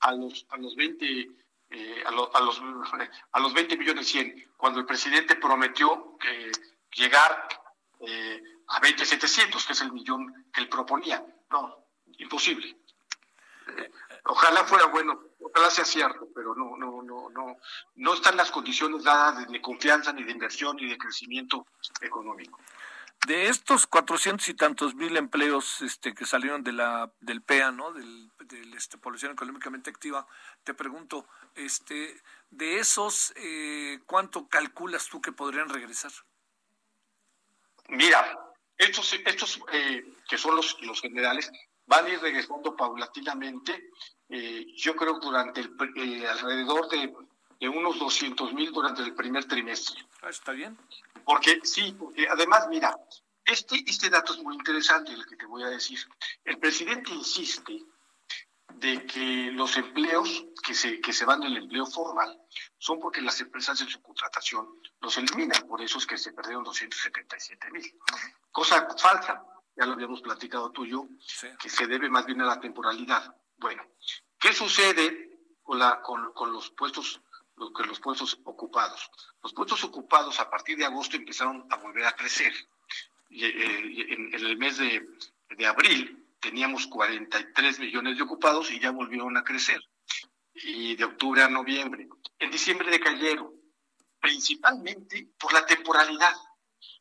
a los, a los 20 eh, a, los, a los 20 millones 100, cuando el presidente prometió eh, llegar eh, a 20.700, que es el millón que él proponía. No, imposible. ojalá fuera bueno, ojalá sea cierto, pero no, no, no, no, no están las condiciones dadas de confianza, ni de inversión, ni de crecimiento económico. De estos cuatrocientos y tantos mil empleos este, que salieron de la, del PEA, ¿no? Del, este, población económicamente activa, te pregunto, este, de esos, eh, ¿cuánto calculas tú que podrían regresar? Mira, estos, estos eh, que son los, los generales van a ir regresando paulatinamente. Eh, yo creo durante el, eh, alrededor de, de, unos 200 mil durante el primer trimestre. Ah, está bien. Porque sí, porque además, mira, este, este dato es muy interesante, el que te voy a decir. El presidente insiste de que los empleos que se, que se van del empleo formal son porque las empresas en su contratación los eliminan, por eso es que se perdieron 277 mil. Cosa falsa, ya lo habíamos platicado tú y yo, que se debe más bien a la temporalidad. Bueno, ¿qué sucede con, la, con, con los puestos con los puestos ocupados? Los puestos ocupados a partir de agosto empezaron a volver a crecer. Y, eh, en, en, el mes de, de abril teníamos 43 millones de ocupados y ya volvieron a crecer. Y de octubre a noviembre. En diciembre decayeron, principalmente por la temporalidad.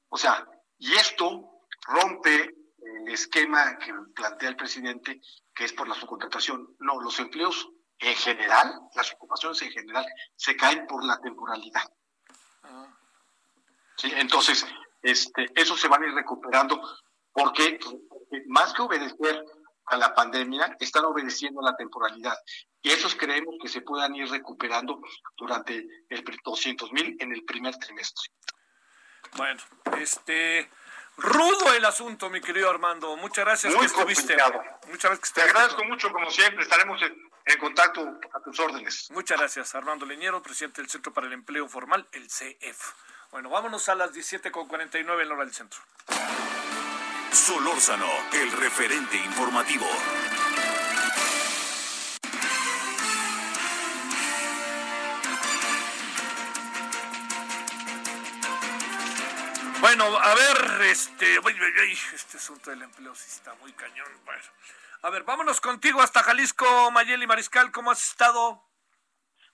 O sea, y esto rompe el esquema que plantea el presidente, que es por la subcontratación. No, los empleos en general, las ocupaciones en general, se caen por la temporalidad. ¿Sí? Entonces, este, eso se van a ir recuperando porque más que obedecer a la pandemia, están obedeciendo a la temporalidad. Y esos creemos que se puedan ir recuperando durante el 200 mil en el primer trimestre. Bueno, este rudo el asunto, mi querido Armando. Muchas gracias Muy que estuviste. Muchas gracias. Te agradezco mucho, como siempre. Estaremos en, contacto a tus órdenes. Muchas gracias, Armando Leñero, presidente del Centro para el Empleo Formal, el CEF. Bueno, vámonos a las 17.49 en la hora del centro. Solórzano, el referente informativo. Bueno, a ver, este, este asunto del empleo sí está muy cañón. Bueno, a ver, vámonos contigo hasta Jalisco, Mayeli Mariscal, ¿cómo has estado?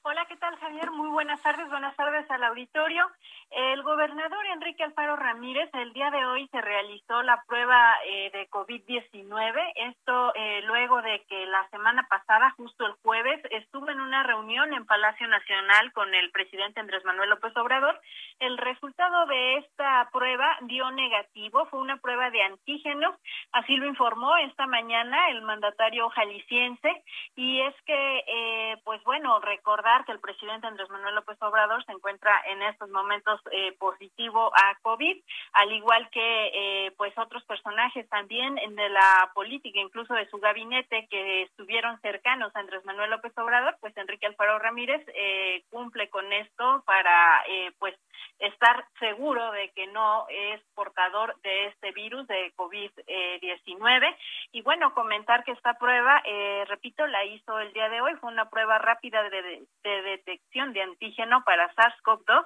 Hola, ¿qué tal Javier? Muy buenas tardes, buenas tardes al auditorio. El gobernador Enrique Alfaro Ramírez el día de hoy se realizó la prueba eh, de COVID-19. Esto eh, luego de que la semana pasada, justo el jueves, estuvo en una reunión en Palacio Nacional con el presidente Andrés Manuel López Obrador. El resultado de esta prueba dio negativo, fue una prueba de antígenos, así lo informó esta mañana el mandatario jalisciense. Y es que, eh, pues bueno, recordar que el presidente Andrés Manuel López Obrador se encuentra en estos momentos eh, positivo a COVID, al igual que eh, pues otros personajes también de la política, incluso de su gabinete que estuvieron cercanos a Andrés Manuel López Obrador, pues Enrique Alfaro Ramírez eh, cumple con esto para eh, pues estar seguro de que no es portador de este virus de COVID-19. y bueno, comentar que esta prueba, eh, repito, la hizo el día de hoy, fue una prueba rápida de, de detección de antígeno para SARS-CoV-2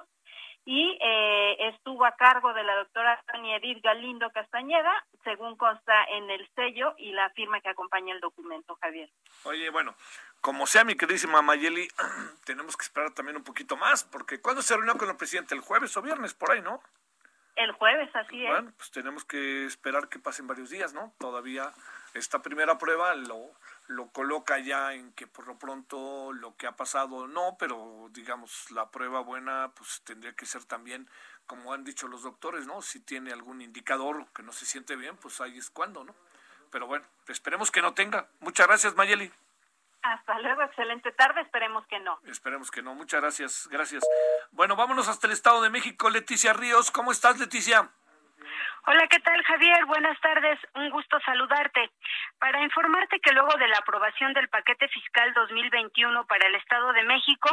y eh, estuvo a cargo de la doctora Tania Edith Galindo Castañeda, según consta en el sello y la firma que acompaña el documento, Javier. Oye, bueno, como sea, mi queridísima Mayeli, tenemos que esperar también un poquito más, porque ¿cuándo se reunió con el presidente? ¿El jueves o viernes? Por ahí, ¿no? El jueves, así es. Bueno, pues tenemos que esperar que pasen varios días, ¿no? Todavía esta primera prueba lo, lo coloca ya en que por lo pronto lo que ha pasado no, pero digamos la prueba buena pues tendría que ser también como han dicho los doctores, ¿no? Si tiene algún indicador que no se siente bien, pues ahí es cuando, ¿no? Pero bueno, esperemos que no tenga. Muchas gracias, Mayeli. Hasta luego, excelente tarde, esperemos que no. Esperemos que no, muchas gracias, gracias. Bueno, vámonos hasta el Estado de México, Leticia Ríos, ¿cómo estás, Leticia? Hola, ¿qué tal Javier? Buenas tardes, un gusto saludarte. Para informarte que luego de la aprobación del paquete fiscal 2021 para el Estado de México,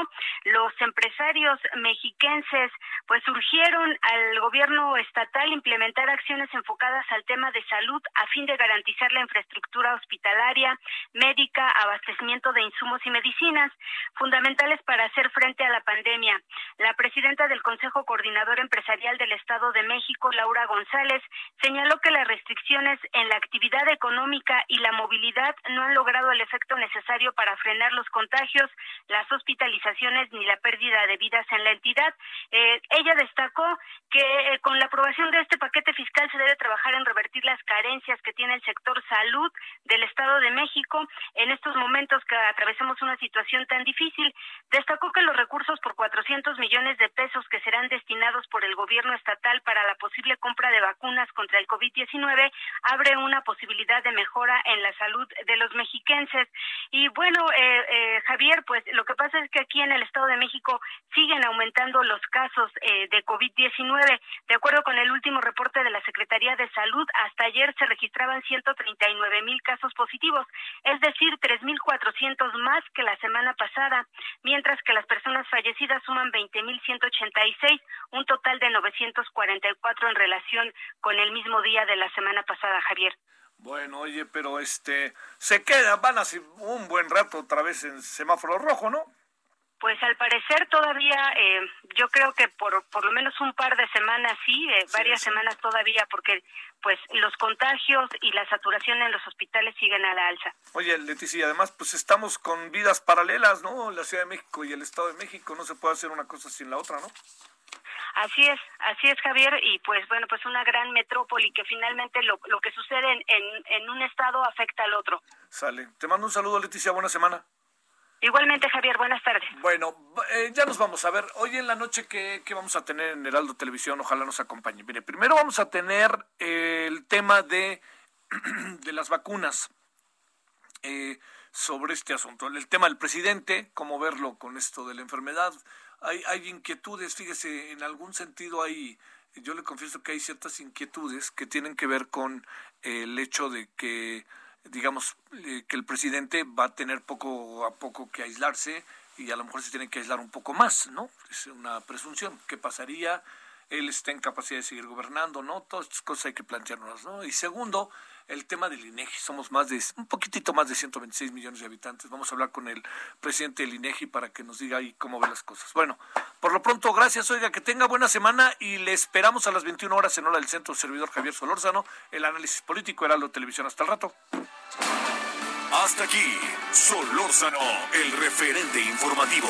los empresarios mexiquenses pues urgieron al gobierno estatal implementar acciones enfocadas al tema de salud a fin de garantizar la infraestructura hospitalaria, médica, abastecimiento de insumos y medicinas fundamentales para hacer frente a la pandemia. La presidenta del Consejo Coordinador Empresarial del Estado de México, Laura González, señaló que las restricciones en la actividad económica y la movilidad no han logrado el efecto necesario para frenar los contagios, las hospitalizaciones ni la pérdida de vidas en la entidad. Eh, ella destacó que eh, con la aprobación de este paquete fiscal se debe trabajar en revertir las carencias que tiene el sector salud del Estado de México en estos momentos que atravesamos una situación tan difícil. Destacó que los recursos por 400 millones de pesos que serán destinados por el gobierno estatal para la posible compra de vacunas contra el COVID-19 abre una posibilidad de mejora en la salud de los mexiquenses. Y bueno, eh, eh, Javier, pues lo que pasa es que aquí en el Estado de México siguen aumentando los casos eh, de COVID-19. De acuerdo con el último reporte de la Secretaría de Salud, hasta ayer se registraban 139 mil casos positivos, es decir, 3.400 más que la semana pasada, mientras que las personas fallecidas suman 20.186, un total de 944 en relación con el mismo día de la semana pasada, Javier. Bueno, oye, pero este, se quedan, van así un buen rato otra vez en semáforo rojo, ¿no? Pues al parecer todavía, eh, yo creo que por por lo menos un par de semanas sí, eh, varias semanas todavía, porque pues los contagios y la saturación en los hospitales siguen a la alza. Oye, Leticia, además pues estamos con vidas paralelas, ¿no? La Ciudad de México y el Estado de México, no se puede hacer una cosa sin la otra, ¿no? Así es, así es Javier, y pues bueno, pues una gran metrópoli que finalmente lo, lo que sucede en, en, en un estado afecta al otro. Sale. Te mando un saludo, Leticia, buena semana. Igualmente, Javier, buenas tardes. Bueno, eh, ya nos vamos a ver. Hoy en la noche, ¿qué, vamos a tener en Heraldo Televisión? Ojalá nos acompañe. Mire, primero vamos a tener eh, el tema de, de las vacunas. Eh, sobre este asunto. El tema del presidente, cómo verlo con esto de la enfermedad. Hay, hay inquietudes, fíjese, en algún sentido hay, yo le confieso que hay ciertas inquietudes que tienen que ver con el hecho de que digamos, eh, que el presidente va a tener poco a poco que aislarse y a lo mejor se tiene que aislar un poco más, ¿no? Es una presunción. ¿Qué pasaría? Él está en capacidad de seguir gobernando, ¿no? Todas estas cosas hay que plantearnos, ¿no? Y segundo, el tema del INEGI. Somos más de, un poquitito más de 126 millones de habitantes. Vamos a hablar con el presidente del INEGI para que nos diga ahí cómo ve las cosas. Bueno, por lo pronto, gracias, oiga, que tenga buena semana y le esperamos a las 21 horas en hora del centro servidor Javier Solórzano, el análisis político Heraldo Televisión. Hasta el rato. Hasta aquí, Solórzano, el referente informativo.